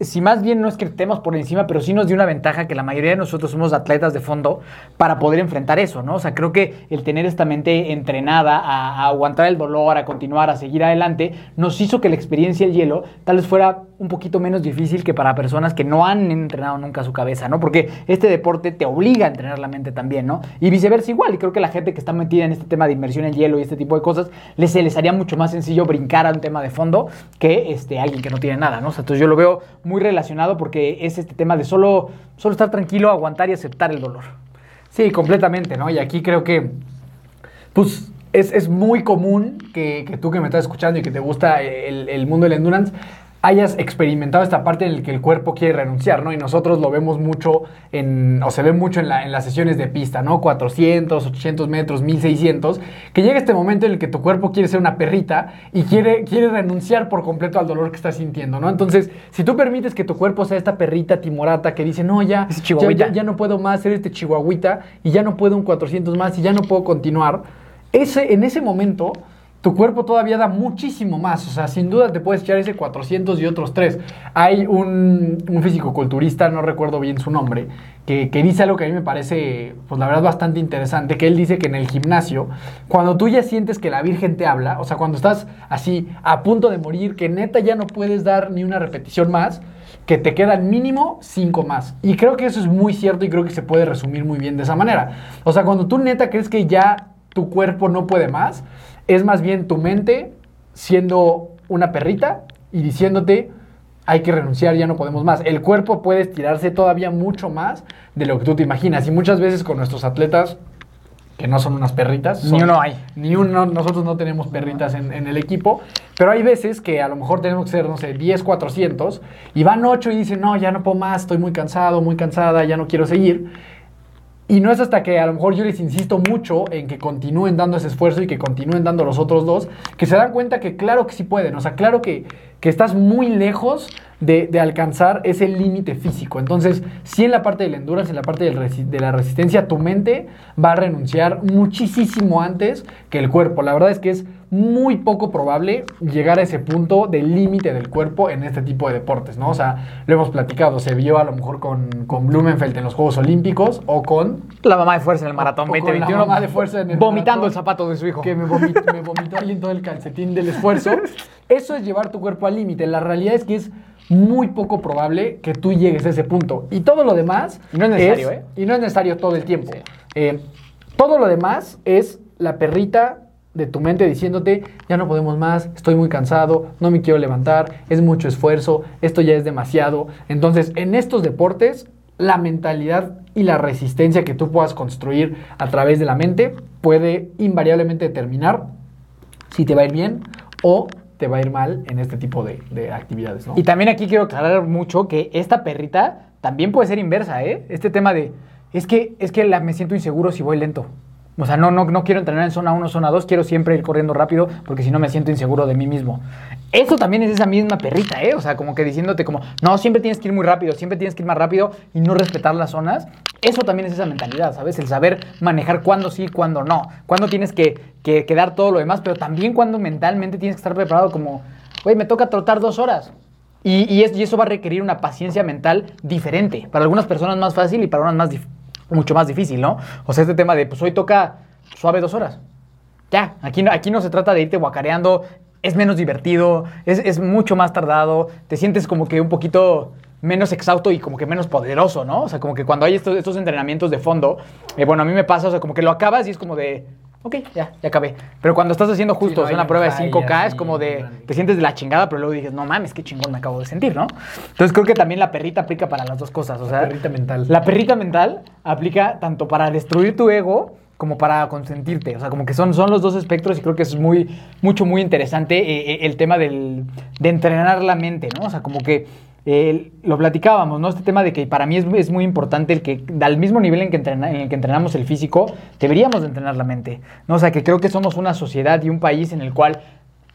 S2: si más bien no es que estemos por encima, pero sí nos dio una ventaja que la mayoría de nosotros somos atletas de fondo para poder enfrentar eso, ¿no? O sea, creo que el tener esta mente entrenada a, aguantar el dolor, a continuar, a seguir adelante, nos hizo que la experiencia del hielo tal vez fuera un poquito menos difícil que para personas que no han entrenado nunca su cabeza, ¿no? Porque este deporte te obliga a entrenar la mente también, ¿no? Y viceversa igual, y creo que la gente que está metida en este tema de inmersión en el hielo y este tipo de cosas, les, les haría mucho más sencillo brincar a un tema de fondo que este, alguien que no tiene nada, ¿no? O sea, entonces yo lo veo muy relacionado porque es este tema de solo, solo estar tranquilo, aguantar y aceptar el dolor.
S1: Sí, completamente, ¿no? Y aquí creo que, pues, es, es muy común que, que, tú que me estás escuchando y que te gusta el, el mundo del endurance, hayas experimentado esta parte en la que el cuerpo quiere renunciar, ¿no? Y nosotros lo vemos mucho, en, o se ve mucho en, la, en, las sesiones de pista, ¿no? 400, 800 metros, 1600, que llega este momento en el que tu cuerpo quiere ser una perrita y quiere, quiere renunciar por completo al dolor que estás sintiendo, ¿no? Entonces, si tú permites que tu cuerpo sea esta perrita timorata que dice, no, ya, ya, ya, ya, no puedo más ser este chihuahuita y ya no puedo un 400 más y ya no puedo continuar, ese, en ese momento tu cuerpo todavía da muchísimo más. O sea, sin duda te puedes echar ese 400 y otros 3. Hay un, un físico-culturista, no recuerdo bien su nombre, que, que, dice algo que a mí me parece, pues la verdad, bastante interesante, que él dice que en el gimnasio, cuando tú ya sientes que la Virgen te habla, o sea, cuando estás así a punto de morir, que neta ya no puedes dar ni una repetición más, que te quedan mínimo 5 más. Y creo que eso es muy cierto y creo que se puede resumir muy bien de esa manera. O sea, cuando tú neta crees que ya tu cuerpo no puede más, es más bien tu mente siendo una perrita y diciéndote, hay que renunciar, ya no podemos más. El cuerpo puede estirarse todavía mucho más de lo que tú te imaginas. Y muchas veces con nuestros atletas, que no son unas perritas.
S2: Son, ni uno hay.
S1: Ni uno, nosotros no tenemos perritas en, en, el equipo. Pero hay veces que a lo mejor tenemos que ser, no sé, 10, 400. Y van 8 y dicen, no, ya no puedo más, estoy muy cansado, muy cansada, ya no quiero seguir. Y no es hasta que a lo mejor yo les insisto mucho en que continúen dando ese esfuerzo y que continúen dando los otros dos, que se dan cuenta que claro que sí pueden, o sea, claro que, que estás muy lejos de, de alcanzar ese límite físico. Entonces, sí en la parte del endurance, en la parte de la resistencia, tu mente va a renunciar muchísimo antes que el cuerpo. La verdad es que es muy poco probable llegar a ese punto del límite del cuerpo en este tipo de deportes, ¿no? O sea, lo hemos platicado, se vio a lo mejor con, con Blumenfeld en los Juegos Olímpicos o con...
S2: La mamá de fuerza en el maratón
S1: o, 2021. la mamá de fuerza en el
S2: Vomitando
S1: maratón,
S2: el zapato de su hijo.
S1: Que me vomitó, me vomitó alguien todo el calcetín del esfuerzo. Eso es llevar tu cuerpo al límite. La realidad es que es muy poco probable que tú llegues a ese punto. Y todo lo demás...
S2: Y no es necesario,
S1: es,
S2: ¿eh?
S1: Y no es necesario todo el tiempo. Sí. Eh, todo lo demás es la perrita de tu mente diciéndote, ya no podemos más, estoy muy cansado, no me quiero levantar, es mucho esfuerzo, esto ya es demasiado. Entonces, en estos deportes, la mentalidad y la resistencia que tú puedas construir a través de la mente puede invariablemente determinar si te va a ir bien o te va a ir mal en este tipo de, de actividades.
S2: Y también aquí quiero aclarar mucho que esta perrita también puede ser inversa, ¿eh? Este tema de, es que, es que la, me siento inseguro si voy lento. O sea, no, no, no quiero entrenar en zona 1, zona 2, quiero siempre ir corriendo rápido porque si no me siento inseguro de mí mismo. Eso también es esa misma perrita, ¿eh? O sea, como que diciéndote como, no, siempre tienes que ir muy rápido, siempre tienes que ir más rápido y no respetar las zonas. Eso también es esa mentalidad, ¿sabes? El saber manejar cuándo sí, cuándo no. Cuándo tienes que, que, dar todo lo demás, pero también cuando mentalmente tienes que estar preparado como, güey, me toca trotar dos horas. Y, y, es- y eso va a requerir una paciencia mental diferente. Para algunas personas más fácil y para unas más mucho más difícil, ¿no? O sea, este tema de, pues hoy toca suave dos horas. Ya, aquí, no- aquí no se trata de irte guacareando, es menos divertido, es, es mucho más tardado, te sientes como que un poquito menos exhausto y como que menos poderoso, ¿no? O sea, como que cuando hay estos, estos entrenamientos de fondo, eh, bueno, a mí me pasa, o sea, como que lo acabas y es como de, ok, ya, ya acabé. Pero cuando estás haciendo justo
S1: no
S2: o sea,
S1: hay
S2: una
S1: un
S2: prueba de
S1: high
S2: 5K, es como de,
S1: grande.
S2: te sientes de la chingada, pero luego dices, no mames, qué chingón me acabo de sentir, ¿no? Entonces creo que también la perrita aplica para las dos cosas, o sea,
S1: perrita mental.
S2: La perrita mental aplica tanto para destruir tu ego como para consentirte, o sea, como que son, son los dos espectros y creo que es muy, mucho, muy interesante eh, eh, el tema del, de entrenar la mente, ¿no? O sea, como que lo platicábamos, ¿no? Este tema de que para mí es, muy importante el que al mismo nivel en que, el que entrenamos el físico, deberíamos de entrenar la mente, ¿no? O sea, que creo que somos una sociedad y un país en el cual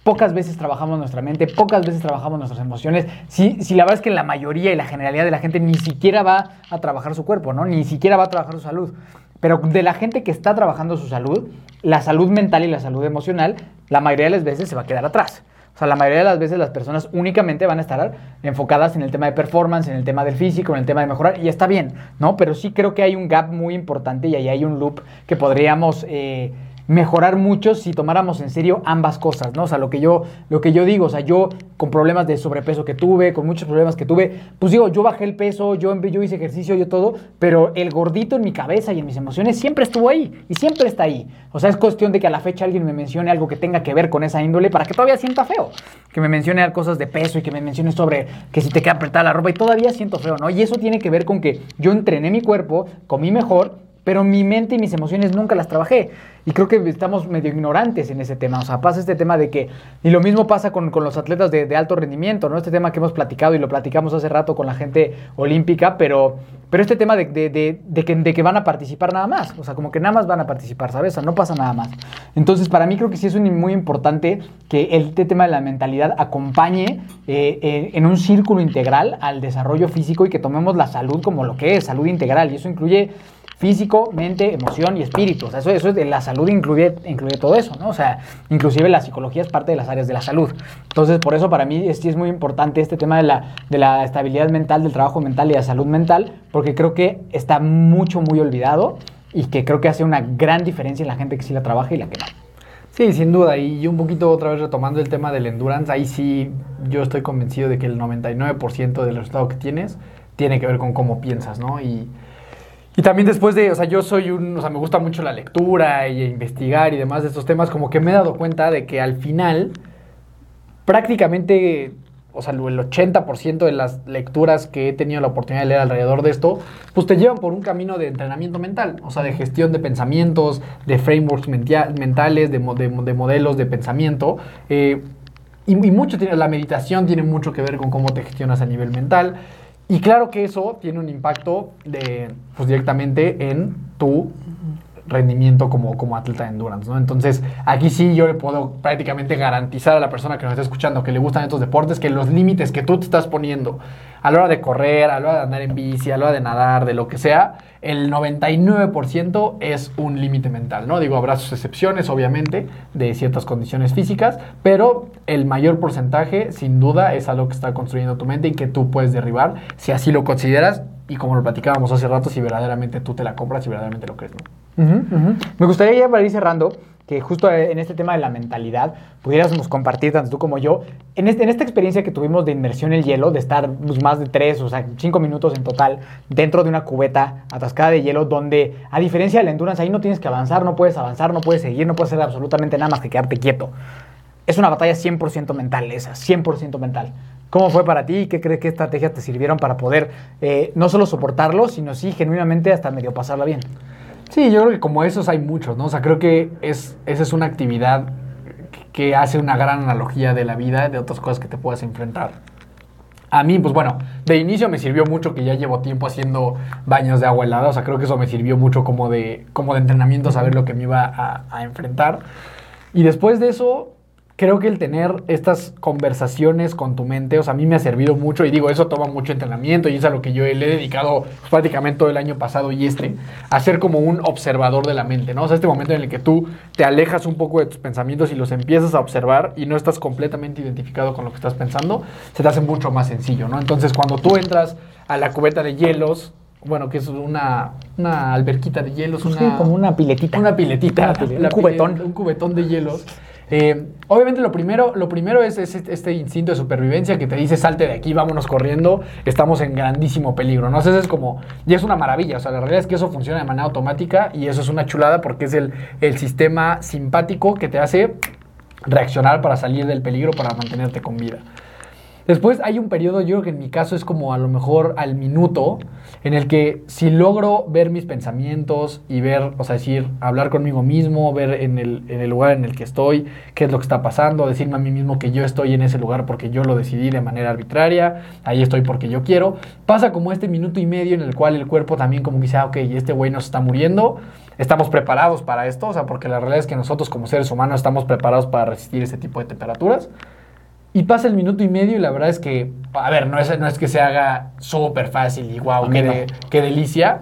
S2: Pocas veces trabajamos nuestra mente, pocas veces trabajamos nuestras emociones. Si, si la verdad es que la mayoría y la generalidad de la gente ni siquiera va a trabajar su cuerpo, ¿no? Ni siquiera va a trabajar su salud. Pero de la gente que está trabajando su salud, la salud mental y la salud emocional, la mayoría de las veces se va a quedar atrás. O sea, la mayoría de las veces las personas únicamente van a estar enfocadas en el tema de performance, en el tema del físico, en el tema de mejorar, y está bien, ¿no? Pero sí creo que hay un gap muy importante y ahí hay un loop que podríamos eh, mejorar mucho si tomáramos en serio ambas cosas, ¿no? O sea, lo que yo, lo que yo digo, o sea, yo con problemas de sobrepeso que tuve, con muchos problemas que tuve, pues digo, yo bajé el peso, yo, yo hice ejercicio, yo todo, pero el gordito en mi cabeza y en mis emociones siempre estuvo ahí y siempre está ahí. O sea, es cuestión de que a la fecha alguien me mencione algo que tenga que ver con esa índole para que todavía sienta feo. Que me mencione cosas de peso y que me mencione sobre que si te queda apretada la ropa y todavía siento feo, ¿no? Y eso tiene que ver con que yo entrené mi cuerpo, comí mejor, pero mi mente y mis emociones nunca las trabajé. Y creo que estamos medio ignorantes en ese tema. O sea, pasa este tema de que. Y lo mismo pasa con, con los atletas de, alto rendimiento, ¿no? Este tema que hemos platicado y lo platicamos hace rato con la gente olímpica, pero, pero este tema de, de- que, de que van a participar nada más. O sea, como que nada más van a participar, ¿sabes? O sea, no pasa nada más. Entonces, para mí creo que sí es muy importante que este tema de la mentalidad acompañe eh, eh, en un círculo integral al desarrollo físico y que tomemos la salud como lo que es, salud integral. Y eso incluye físico, mente, emoción y espíritu. O sea, eso, eso es de la salud incluye, incluye todo eso, ¿no? O sea, inclusive la psicología es parte de las áreas de la salud. Entonces, por eso para mí sí es muy importante este tema de la, de la estabilidad mental, del trabajo mental y la salud mental, porque creo que está mucho, muy olvidado y que creo que hace una gran diferencia en la gente que sí la trabaja y la que no.
S1: Sí, sin duda. Y un poquito otra vez retomando el tema del endurance, ahí sí yo estoy convencido de que el 99% del resultado que tienes tiene que ver con cómo piensas, ¿no? Y, y también después de, o sea, yo soy un, o sea, me gusta mucho la lectura y investigar y demás de estos temas, como que me he dado cuenta de que al final prácticamente, o sea, el 80% de las lecturas que he tenido la oportunidad de leer alrededor de esto, pues te llevan por un camino de entrenamiento mental, o sea, de gestión de pensamientos, de frameworks mentales, de, de de modelos de pensamiento. eh, y, y mucho tiene, la meditación tiene mucho que ver con cómo te gestionas a nivel mental. Y claro que eso tiene un impacto de, pues, directamente en tu rendimiento como, como atleta de endurance, ¿no? Entonces, aquí sí yo le puedo prácticamente garantizar a la persona que nos está escuchando que le gustan estos deportes que los límites que tú te estás poniendo a la hora de correr, a la hora de andar en bici, a la hora de nadar, de lo que sea, el 99% es un límite mental, ¿no? Digo, habrá sus excepciones, obviamente, de ciertas condiciones físicas, pero el mayor porcentaje, sin duda, es algo que está construyendo tu mente y que tú puedes derribar si así lo consideras y como lo platicábamos hace rato, si verdaderamente tú te la compras, si verdaderamente lo crees, ¿no?
S2: Me gustaría ya para ir cerrando que justo eh, en este tema de la mentalidad pudiéramos compartir, tanto tú como yo, en, este, esta experiencia que tuvimos de inmersión en el hielo, de estar pues, más de tres, o sea, cinco minutos en total, dentro de una cubeta atascada de hielo, donde a diferencia del endurance, ahí no tienes que avanzar, no puedes avanzar, no puedes seguir, no puedes hacer absolutamente nada más que quedarte quieto. Es una batalla 100% mental esa, 100% mental. ¿Cómo fue para ti? ¿Qué crees que estrategias te sirvieron para poder eh, no solo soportarlo, sino sí genuinamente hasta medio pasarla bien?
S1: Sí, yo creo que como esos hay muchos, ¿no? O sea, creo que es, esa es una actividad que hace una gran analogía de la vida, de otras cosas que te puedas enfrentar. A mí, pues bueno, de inicio me sirvió mucho que ya llevo tiempo haciendo baños de agua helada. O sea, creo que eso me sirvió mucho como de, como de entrenamiento, saber lo que me iba a, a enfrentar. Y después de eso, creo que el tener estas conversaciones con tu mente, o sea, a mí me ha servido mucho y digo, eso toma mucho entrenamiento y es a lo que yo le he dedicado pues, prácticamente todo el año pasado y este, a ser como un observador de la mente, ¿no? O sea, este momento en el que tú te alejas un poco de tus pensamientos y los empiezas a observar y no estás completamente identificado con lo que estás pensando, se te hace mucho más sencillo, ¿no? Entonces, cuando tú entras a la cubeta de hielos, bueno, que es una, una alberquita de hielos, una,
S2: Sí, como una piletita.
S1: una piletita,
S2: Una un
S1: la pile-
S2: cubetón.
S1: un cubetón de hielos. Eh, obviamente lo primero, lo primero es, es este instinto de supervivencia que te dice salte de aquí, vámonos corriendo, estamos en grandísimo peligro, ¿no? Entonces es como, y es una maravilla, o sea, la realidad es que eso funciona de manera automática y eso es una chulada porque es el, el sistema simpático que te hace reaccionar para salir del peligro, para mantenerte con vida. Después hay un periodo, yo creo que en mi caso es como a lo mejor al minuto, en el que si logro ver mis pensamientos y ver, o sea, decir, hablar conmigo mismo, ver en el, en el lugar en el que estoy, qué es lo que está pasando, decirme a mí mismo que yo estoy en ese lugar porque yo lo decidí de manera arbitraria, ahí estoy porque yo quiero, pasa como este minuto y medio en el cual el cuerpo también como dice, ah, ok, este güey nos está muriendo, estamos preparados para esto, o sea, porque la realidad es que nosotros como seres humanos estamos preparados para resistir ese tipo de temperaturas. Y pasa el minuto y medio y la verdad es que, a ver, no es, no es que se haga súper fácil y wow, qué,
S2: no.
S1: de- qué delicia,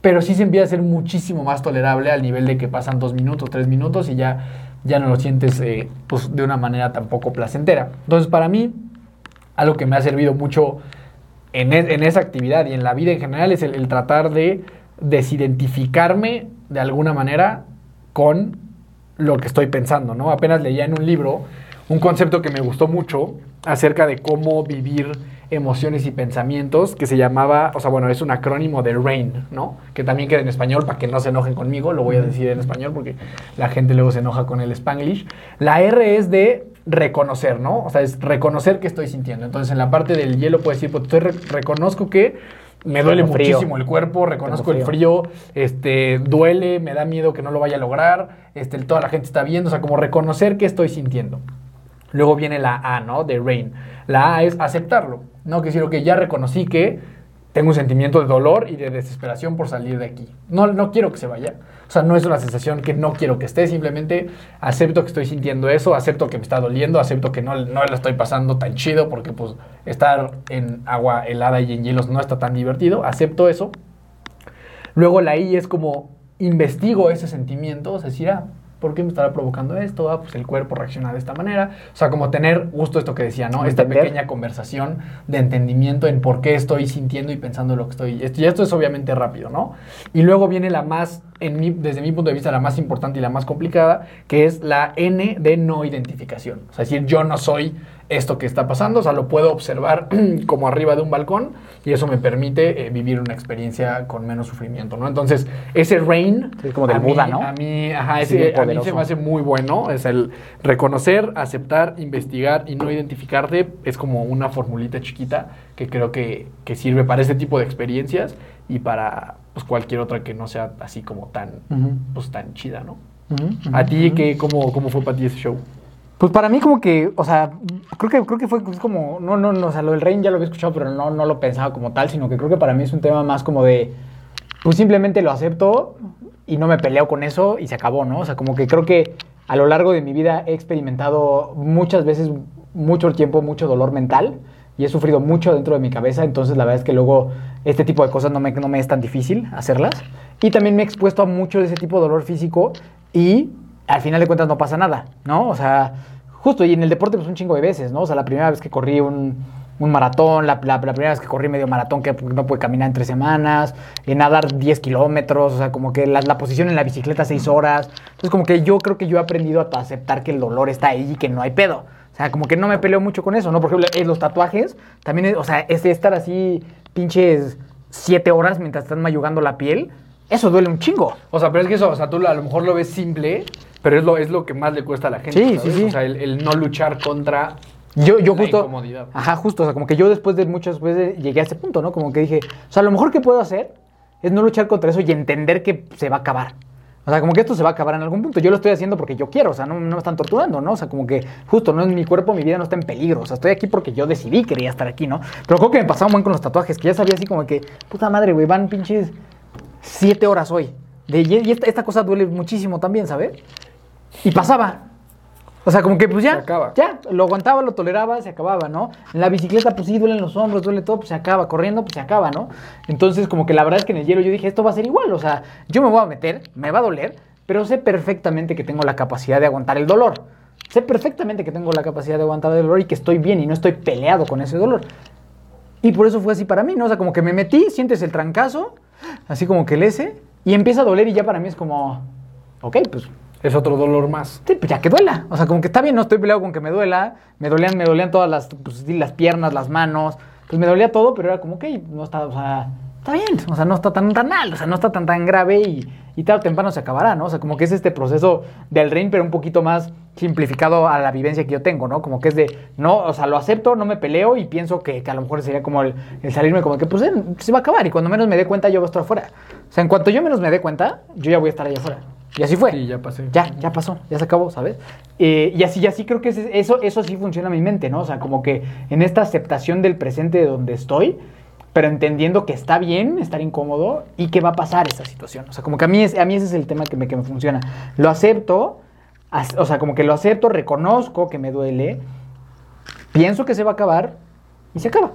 S1: pero sí se empieza a ser muchísimo más tolerable al nivel de que pasan dos minutos, tres minutos y ya, ya no lo sientes eh, pues, de una manera tampoco placentera. Entonces, para mí, algo que me ha servido mucho en, en esa actividad y en la vida en general es el, el tratar de desidentificarme de alguna manera con lo que estoy pensando, ¿no? Apenas leía en un libro un concepto que me gustó mucho acerca de cómo vivir emociones y pensamientos que se llamaba, o sea, bueno, es un acrónimo de RAIN, ¿no? Que también queda en español para que no se enojen conmigo, lo voy a decir en español porque la gente luego se enoja con el spanglish. La R es de reconocer, ¿no? O sea, es reconocer que estoy sintiendo. Entonces, en la parte del hielo puedes decir, pues estoy re- reconozco que me duele
S2: Tengo frío.
S1: muchísimo el cuerpo, reconozco
S2: Tengo
S1: el frío, este, duele, me da miedo que no lo vaya a lograr, este, toda la gente está viendo, o sea, como reconocer que estoy sintiendo. Luego viene la A, ¿no? De Rain. La A es aceptarlo, ¿no? Que decir, ok, ya reconocí que tengo un sentimiento de dolor y de desesperación por salir de aquí. No, no quiero que se vaya. O sea, no es una sensación que no quiero que esté, simplemente acepto que estoy sintiendo eso, acepto que me está doliendo, acepto que no, no lo estoy pasando tan chido porque pues estar en agua helada y en hielos no está tan divertido, acepto eso. Luego la I es como investigo ese sentimiento, es decir, ah, ¿por qué me estará provocando esto? Ah, pues el cuerpo reacciona de esta manera. O sea, como tener justo esto que decía, ¿no? Esta pequeña conversación de entendimiento en por qué estoy sintiendo y pensando lo que estoy. Esto, y esto es obviamente rápido, ¿no? Y luego viene la más, en mi- desde mi punto de vista, la más importante y la más complicada, que es la N de no identificación. O sea, es decir, yo no soy esto que está pasando, o sea, lo puedo observar como arriba de un balcón y eso me permite eh, vivir una experiencia con menos sufrimiento, ¿no? Entonces, ese rain...
S2: Sí, como del
S1: mí-
S2: Buda, ¿no?
S1: A mí, ajá, ese, a mí se me hace muy bueno, es el reconocer, aceptar, investigar y no identificarte, es como una formulita chiquita que creo que, que sirve para este tipo de experiencias y para pues, cualquier otra que no sea así como tan, pues, tan chida, ¿no? ¿A ti qué, cómo, cómo fue para ti ese show?
S2: Pues para mí como que, o sea, creo que, creo que fue como, no, no, no, o sea, lo del Rain ya lo había escuchado, pero no, no lo pensaba como tal, sino que creo que para mí es un tema más como de, pues simplemente lo acepto y no me peleo con eso y se acabó, ¿no? O sea, como que creo que a lo largo de mi vida he experimentado muchas veces, mucho tiempo, mucho dolor mental y he sufrido mucho dentro de mi cabeza, entonces la verdad es que luego este tipo de cosas no me, no me es tan difícil hacerlas. Y también me he expuesto a mucho de ese tipo de dolor físico y al final de cuentas no pasa nada, ¿no? O sea, justo, y en el deporte pues un chingo de veces, ¿no? O sea, la primera vez que corrí un, un maratón, la, la- la primera vez que corrí medio maratón que no pude caminar en tres semanas, en nadar 10 kilómetros, o sea, como que la, la posición en la bicicleta 6 horas. Entonces, como que yo creo que yo he aprendido a aceptar que el dolor está ahí y que no hay pedo. O sea, como que no me peleo mucho con eso, ¿no? Por ejemplo, en los tatuajes, también, es- o sea, es estar así pinches 7 horas mientras están mayugando la piel, eso duele un chingo.
S1: O sea, pero es que eso, o sea, tú a lo mejor lo ves simple, pero es lo, es lo que más le cuesta a la gente.
S2: Sí,
S1: ¿sabes?
S2: sí, sí.
S1: O sea, el, el no luchar contra
S2: Yo, yo
S1: la
S2: justo.
S1: incomodidad.
S2: Ajá, justo. O sea, como que yo después de muchas veces llegué a ese punto, ¿no? Como que dije, o sea, lo mejor que puedo hacer es no luchar contra eso y entender que se va a acabar. O sea, como que esto se va a acabar en algún punto. Yo lo estoy haciendo porque yo quiero, o sea, no, no me están torturando, ¿no? O sea, como que justo no es mi cuerpo, mi vida no está en peligro. O sea, estoy aquí porque yo decidí que quería estar aquí, ¿no? Pero creo que me pasaba un buen con los tatuajes, que ya sabía así como que, puta madre, güey, van pinches siete horas hoy. De, y esta, esta cosa duele muchísimo también, ¿sabes? Y pasaba. O sea, como que pues ya,
S1: Se acaba.
S2: ya, lo aguantaba, lo toleraba, se acababa, ¿no? En la bicicleta, pues sí, duelen los hombros, duele todo, pues se acaba. Corriendo, pues se acaba, ¿no? Entonces, como que la verdad es que en el hielo yo dije, esto va a ser igual. O sea, yo me voy a meter, me va a doler, pero sé perfectamente que tengo la capacidad de aguantar el dolor. Sé perfectamente que tengo la capacidad de aguantar el dolor y que estoy bien y no estoy peleado con ese dolor. Y por eso fue así para mí, ¿no? O sea, como que me metí, sientes el trancazo, así como que el ese, y empieza a doler y ya para mí es como, ok, pues
S1: Es otro dolor más.
S2: Sí, pues ya que duela. O sea, como que está bien, no estoy peleado con que me duela. Me dolían, me dolían todas las, pues, las piernas, las manos. Pues me dolía todo, pero era como, ok, no está, o sea, está bien. O sea, no está tan, tan mal, o sea, no está tan, tan grave y, y tarde o temprano se acabará, ¿no? O sea, como que es este proceso del ring, pero un poquito más simplificado a la vivencia que yo tengo, ¿no? Como que es de, no, o sea, lo acepto, no me peleo y pienso que, que a lo mejor sería como el, el salirme como que, pues, eh, se va a acabar y cuando menos me dé cuenta yo voy a estar afuera. O sea, en cuanto yo menos me dé cuenta, yo ya voy a estar allá afuera. Y así fue.
S1: Sí, ya pasé.
S2: Ya, ya pasó, ya se acabó, ¿sabes? Eh, y así, y así creo que eso, eso sí funciona en mi mente, ¿no? O sea, como que en esta aceptación del presente de donde estoy, pero entendiendo que está bien estar incómodo y que va a pasar esa situación. O sea, como que a mí, es, a mí ese es el tema que me, que me funciona. Lo acepto, as- o sea, como que lo acepto, reconozco que me duele, pienso que se va a acabar y se acaba.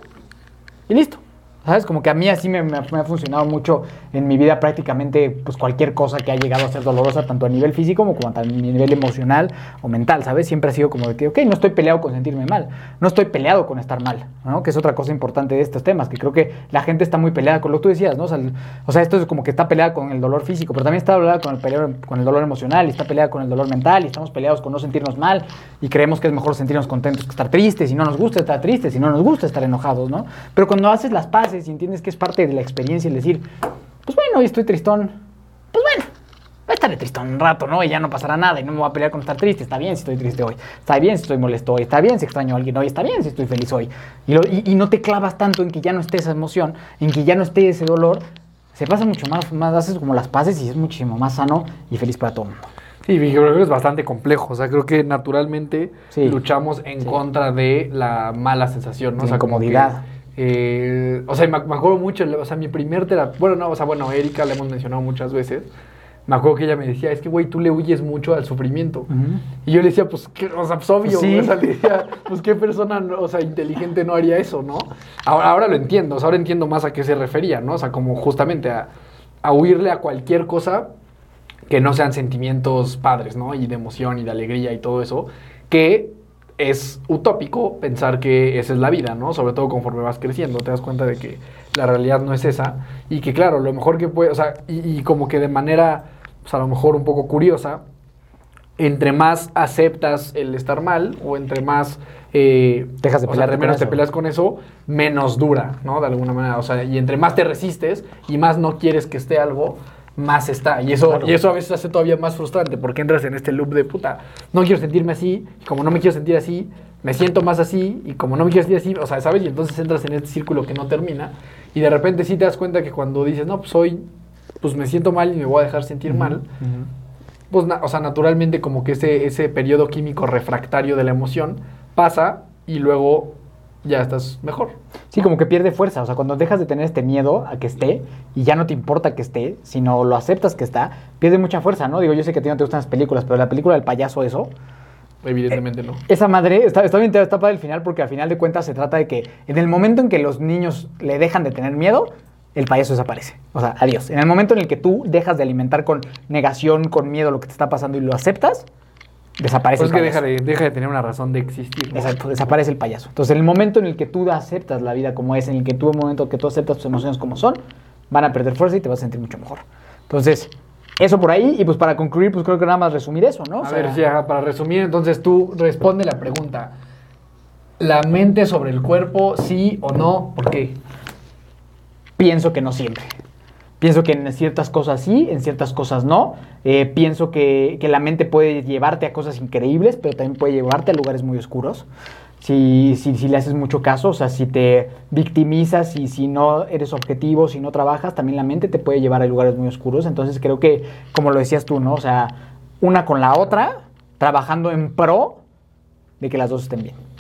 S2: Y listo. ¿Sabes? Como que a mí así me, me me ha funcionado mucho en mi vida prácticamente pues cualquier cosa que ha llegado a ser dolorosa, tanto a nivel físico como a nivel emocional o mental, ¿sabes? Siempre ha sido como de que, ok, no estoy peleado con sentirme mal, no estoy peleado con estar mal, ¿no? Que es otra cosa importante de estos temas, que creo que la gente está muy peleada con lo que tú decías, ¿no? O sea, el- o sea, esto es como que está peleada con el dolor físico, pero también está peleada con el, peleo- con el dolor emocional, y está peleada con el dolor mental, y estamos peleados con no sentirnos mal, y creemos que es mejor sentirnos contentos que estar tristes, y no nos gusta estar tristes, y no nos gusta estar enojados, ¿no? Pero cuando haces las paces y entiendes que es parte de la experiencia el decir, pues bueno, hoy estoy tristón, pues bueno, voy a estar tristón un rato, ¿no? Y ya no pasará nada, y no me voy a pelear con estar triste, está bien si estoy triste hoy, está bien si estoy molesto hoy, está bien si extraño a alguien hoy, está bien si estoy feliz hoy. Y, lo- y- y no te clavas tanto en que ya no esté esa emoción, en que ya no esté ese dolor, se pasa mucho más, más haces como las paces y es muchísimo más sano y feliz para todo el mundo.
S1: Sí, creo que es bastante complejo. O sea, creo que naturalmente
S2: Sí.
S1: luchamos en
S2: Sí.
S1: contra de la mala sensación, ¿no?
S2: De
S1: o sea, como que,
S2: incomodidad.
S1: Eh, o sea, me, me acuerdo mucho, o sea, mi primer terapia, bueno, no, o sea, bueno, Erika la hemos mencionado muchas veces. Me acuerdo que ella me decía, es que, güey, tú le huyes mucho al sufrimiento. Y yo le decía, pues, ¿qué? o sea, pues obvio,
S2: Sí.
S1: güey, o sea, le decía, pues, ¿qué persona, o sea, inteligente no haría eso, no? Ahora, ahora lo entiendo, o sea, ahora entiendo más a qué se refería, ¿no? O sea, como justamente a, a huirle a cualquier cosa que no sean sentimientos padres, ¿no? Y de emoción y de alegría y todo eso, que es utópico pensar que esa es la vida, ¿no? Sobre todo conforme vas creciendo, te das cuenta de que la realidad no es esa y que claro, lo mejor que puede, o sea, y, y como que de manera, pues a lo mejor un poco curiosa, entre más aceptas el estar mal o entre más eh,
S2: Dejas de
S1: o sea,
S2: con
S1: menos te peleas con eso, menos dura, ¿no? De alguna manera, o sea, y entre más te resistes y más no quieres que esté algo, más está. Y eso,
S2: Claro.
S1: y eso a veces hace todavía más frustrante porque entras en este loop de puta, no quiero sentirme así, y como no me quiero sentir así, me siento más así, y como no me quiero sentir así, o sea, ¿sabes? Y entonces entras en este círculo que no termina, y de repente sí te das cuenta que cuando dices, no, pues hoy, pues me siento mal y me voy a dejar sentir mal, pues, o sea, naturalmente como que ese, ese periodo químico refractario de la emoción pasa y luego ya estás mejor.
S2: Sí, como que pierde fuerza. O sea, cuando dejas de tener este miedo a que esté y ya no te importa que esté, sino lo aceptas que está, pierde mucha fuerza, ¿no? Digo, yo sé que a ti no te gustan las películas, pero la película del payaso, eso,
S1: Evidentemente no.
S2: esa madre, está, está bien, está para el final porque al final de cuentas se trata de que en el momento en que los niños le dejan de tener miedo, el payaso desaparece. O sea, adiós. En el momento en el que tú dejas de alimentar con negación, con miedo lo que te está pasando y lo aceptas, desaparece
S1: Pues es que
S2: el
S1: deja
S2: payaso.
S1: de, deja de tener una razón de existir. ¿no?
S2: Exacto, desaparece el payaso. Entonces, en el momento en el que tú aceptas la vida como es, en el que tú, en el momento que tú aceptas tus emociones como son, van a perder fuerza y te vas a sentir mucho mejor. Entonces, eso por ahí. Y pues para concluir, pues creo que nada más resumir eso, ¿no? O
S1: A
S2: sea,
S1: ver, ajá, para resumir, entonces tú responde la pregunta. ¿La mente sobre el cuerpo, sí o no? ¿Por qué?
S2: pienso que no siempre. Pienso que en ciertas cosas sí, en ciertas cosas no. Eh, pienso que, que la mente puede llevarte a cosas increíbles, pero también puede llevarte a lugares muy oscuros. si, si, si, le haces mucho caso, o sea, si te victimizas y si no eres objetivo, si no trabajas, también la mente te puede llevar a lugares muy oscuros. Entonces creo que, como lo decías tú, ¿no? O sea, una con la otra, trabajando en pro de que las dos estén bien.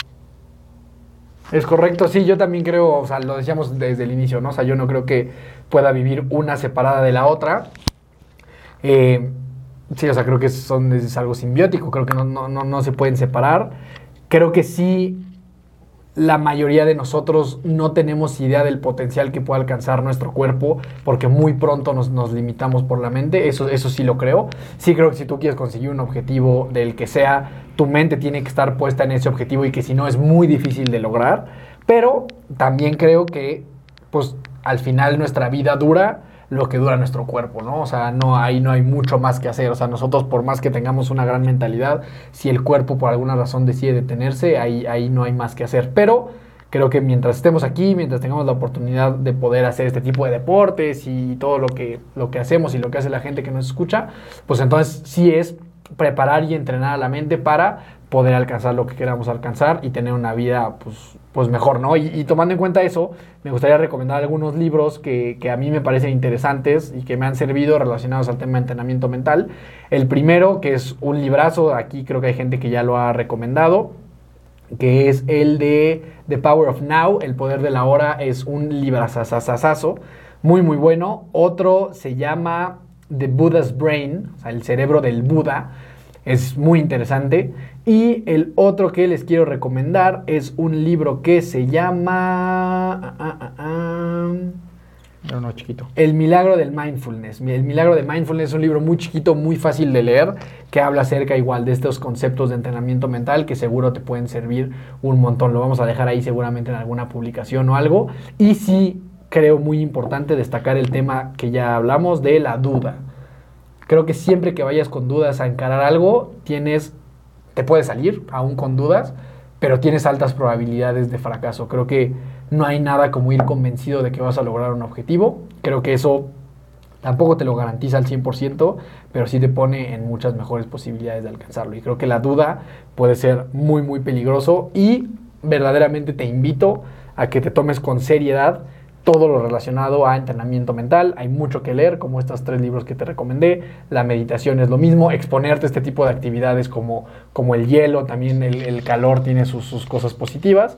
S1: Es correcto, sí, yo también creo, o sea, lo decíamos desde el inicio, ¿no? O sea, yo no creo que pueda vivir una separada de la otra. Eh, sí, o sea, creo que son, es algo simbiótico, creo que no, no, no, no se pueden separar. Creo que sí la mayoría de nosotros no tenemos idea del potencial que puede alcanzar nuestro cuerpo porque muy pronto nos, nos, limitamos por la mente, eso, eso sí lo creo. Sí creo que si tú quieres conseguir un objetivo del que sea, tu mente tiene que estar puesta en ese objetivo y que si no es muy difícil de lograr, pero también creo que pues al final nuestra vida dura lo que dura nuestro cuerpo, ¿no? O sea, no hay, no hay mucho más que hacer. O sea, nosotros por más que tengamos una gran mentalidad, si el cuerpo por alguna razón decide detenerse, ahí, ahí no hay más que hacer. Pero creo que mientras estemos aquí, mientras tengamos la oportunidad de poder hacer este tipo de deportes y todo lo que, lo que hacemos y lo que hace la gente que nos escucha, pues entonces sí es preparar y entrenar a la mente para poder alcanzar lo que queramos alcanzar y tener una vida pues, pues mejor, ¿no? Y, tomando en cuenta eso, me gustaría recomendar algunos libros que, que, a mí me parecen interesantes y que me han servido relacionados al tema de entrenamiento mental. El primero, que es un librazo, aquí creo que hay gente que ya lo ha recomendado, que es el de The Power of Now, El Poder de la Hora, es un librazazazazo, muy muy bueno. Otro se llama The Buddha's Brain, o sea, el cerebro del Buda, es muy interesante. Y el otro que les quiero recomendar es un libro que se llama... Ah, ah, ah,
S2: no, no, chiquito.
S1: El milagro del mindfulness. El milagro de mindfulness es un libro muy chiquito, muy fácil de leer, que habla acerca igual de estos conceptos de entrenamiento mental que seguro te pueden servir un montón. Lo vamos a dejar ahí seguramente en alguna publicación o algo. Y sí creo muy importante destacar el tema que ya hablamos de la duda. Creo que siempre que vayas con dudas a encarar algo, tienes te puede salir, aún con dudas, pero tienes altas probabilidades de fracaso. Creo que no hay nada como ir convencido de que vas a lograr un objetivo. Creo que eso tampoco te lo garantiza al 100%, pero sí te pone en muchas mejores posibilidades de alcanzarlo. Y creo que la duda puede ser muy, muy peligroso y verdaderamente te invito a que te tomes con seriedad todo lo relacionado a entrenamiento mental. Hay mucho que leer, como estos tres libros que te recomendé. La meditación es lo mismo. Exponerte a este tipo de actividades como, como el hielo, también el, calor tiene sus, cosas positivas.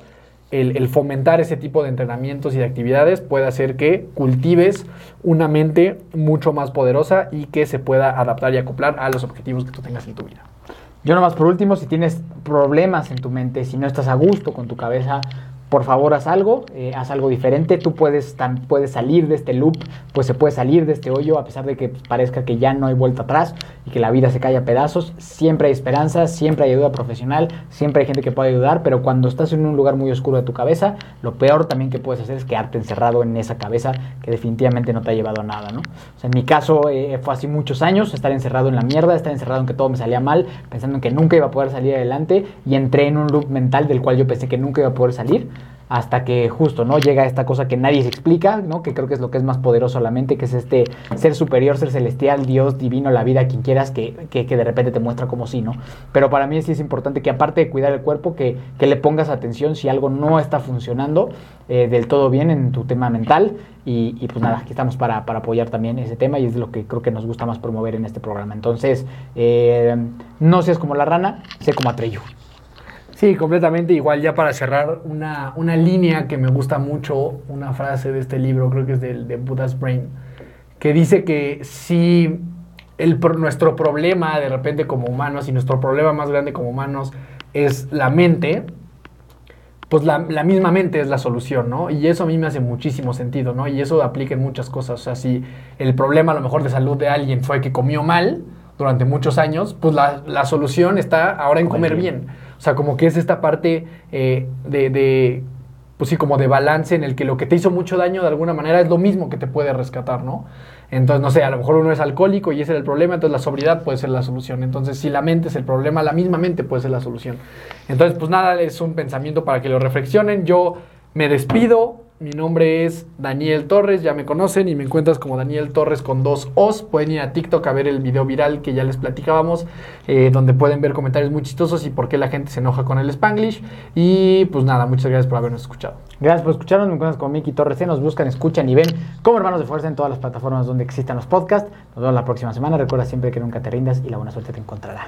S1: El, fomentar ese tipo de entrenamientos y de actividades puede hacer que cultives una mente mucho más poderosa y que se pueda adaptar y acoplar a los objetivos que tú tengas en tu vida.
S2: Yo nomás por último, si tienes problemas en tu mente, si no estás a gusto con tu cabeza, por favor haz algo, eh, haz algo diferente, tú puedes, puedes salir de este loop, pues se puede salir de este hoyo a pesar de que parezca que ya no hay vuelta atrás y que la vida se cae a pedazos, siempre hay esperanza, siempre hay ayuda profesional, siempre hay gente que puede ayudar, pero cuando estás en un lugar muy oscuro de tu cabeza, lo peor también que puedes hacer es quedarte encerrado en esa cabeza que definitivamente no te ha llevado a nada, ¿no? En mi caso eh, fue así muchos años, estar encerrado en la mierda, estar encerrado en que todo me salía mal, pensando en que nunca iba a poder salir adelante y entré en un loop mental del cual yo pensé que nunca iba a poder salir hasta que justo, ¿no? Llega esta cosa que nadie se explica, ¿no? Que creo que es lo que es más poderoso a la mente, que es este ser superior, ser celestial, Dios, divino, la vida, quien quieras, que, que, de repente te muestra como sí, ¿no? Pero para mí sí es importante que aparte de cuidar el cuerpo, que, que le pongas atención si algo no está funcionando eh, del todo bien en tu tema mental. Y, y pues nada, aquí estamos para, para, apoyar también ese tema y es lo que creo que nos gusta más promover en este programa. Entonces, eh, no seas como la rana, sé como Atreyu.
S1: Sí, completamente. Igual ya para cerrar, una, una, línea que me gusta mucho, una frase de este libro, creo que es de, de Buddha's Brain, que dice que si el, nuestro problema de repente como humanos y nuestro problema más grande como humanos es la mente, pues la, la, misma mente es la solución, ¿no? Y eso a mí me hace muchísimo sentido, ¿no? Y eso aplica en muchas cosas. O sea, si el problema a lo mejor de salud de alguien fue que comió mal durante muchos años, pues la, la solución está ahora en comer bien. O sea, como que es esta parte eh, de, de, pues sí, como de balance en el que lo que te hizo mucho daño de alguna manera es lo mismo que te puede rescatar, ¿no? Entonces, no sé, a lo mejor uno es alcohólico y ese era el problema, entonces la sobriedad puede ser la solución. Entonces, si la mente es el problema, la misma mente puede ser la solución. Entonces, pues nada, es un pensamiento para que lo reflexionen. Yo Me despido. Mi nombre es Daniel Torres, ya me conocen y me encuentras como Daniel Torres con dos O's. Pueden ir a TikTok a ver el video viral que ya les platicábamos, eh, donde pueden ver comentarios muy chistosos y por qué la gente se enoja con el Spanglish. Y pues nada, muchas gracias por habernos escuchado.
S2: Gracias por escucharnos. Me encuentras con Miki Torres. Nos buscan, escuchan y ven como hermanos de fuerza en todas las plataformas donde existan los podcasts. Nos vemos la próxima semana. Recuerda siempre que nunca te rindas y la buena suerte te encontrará.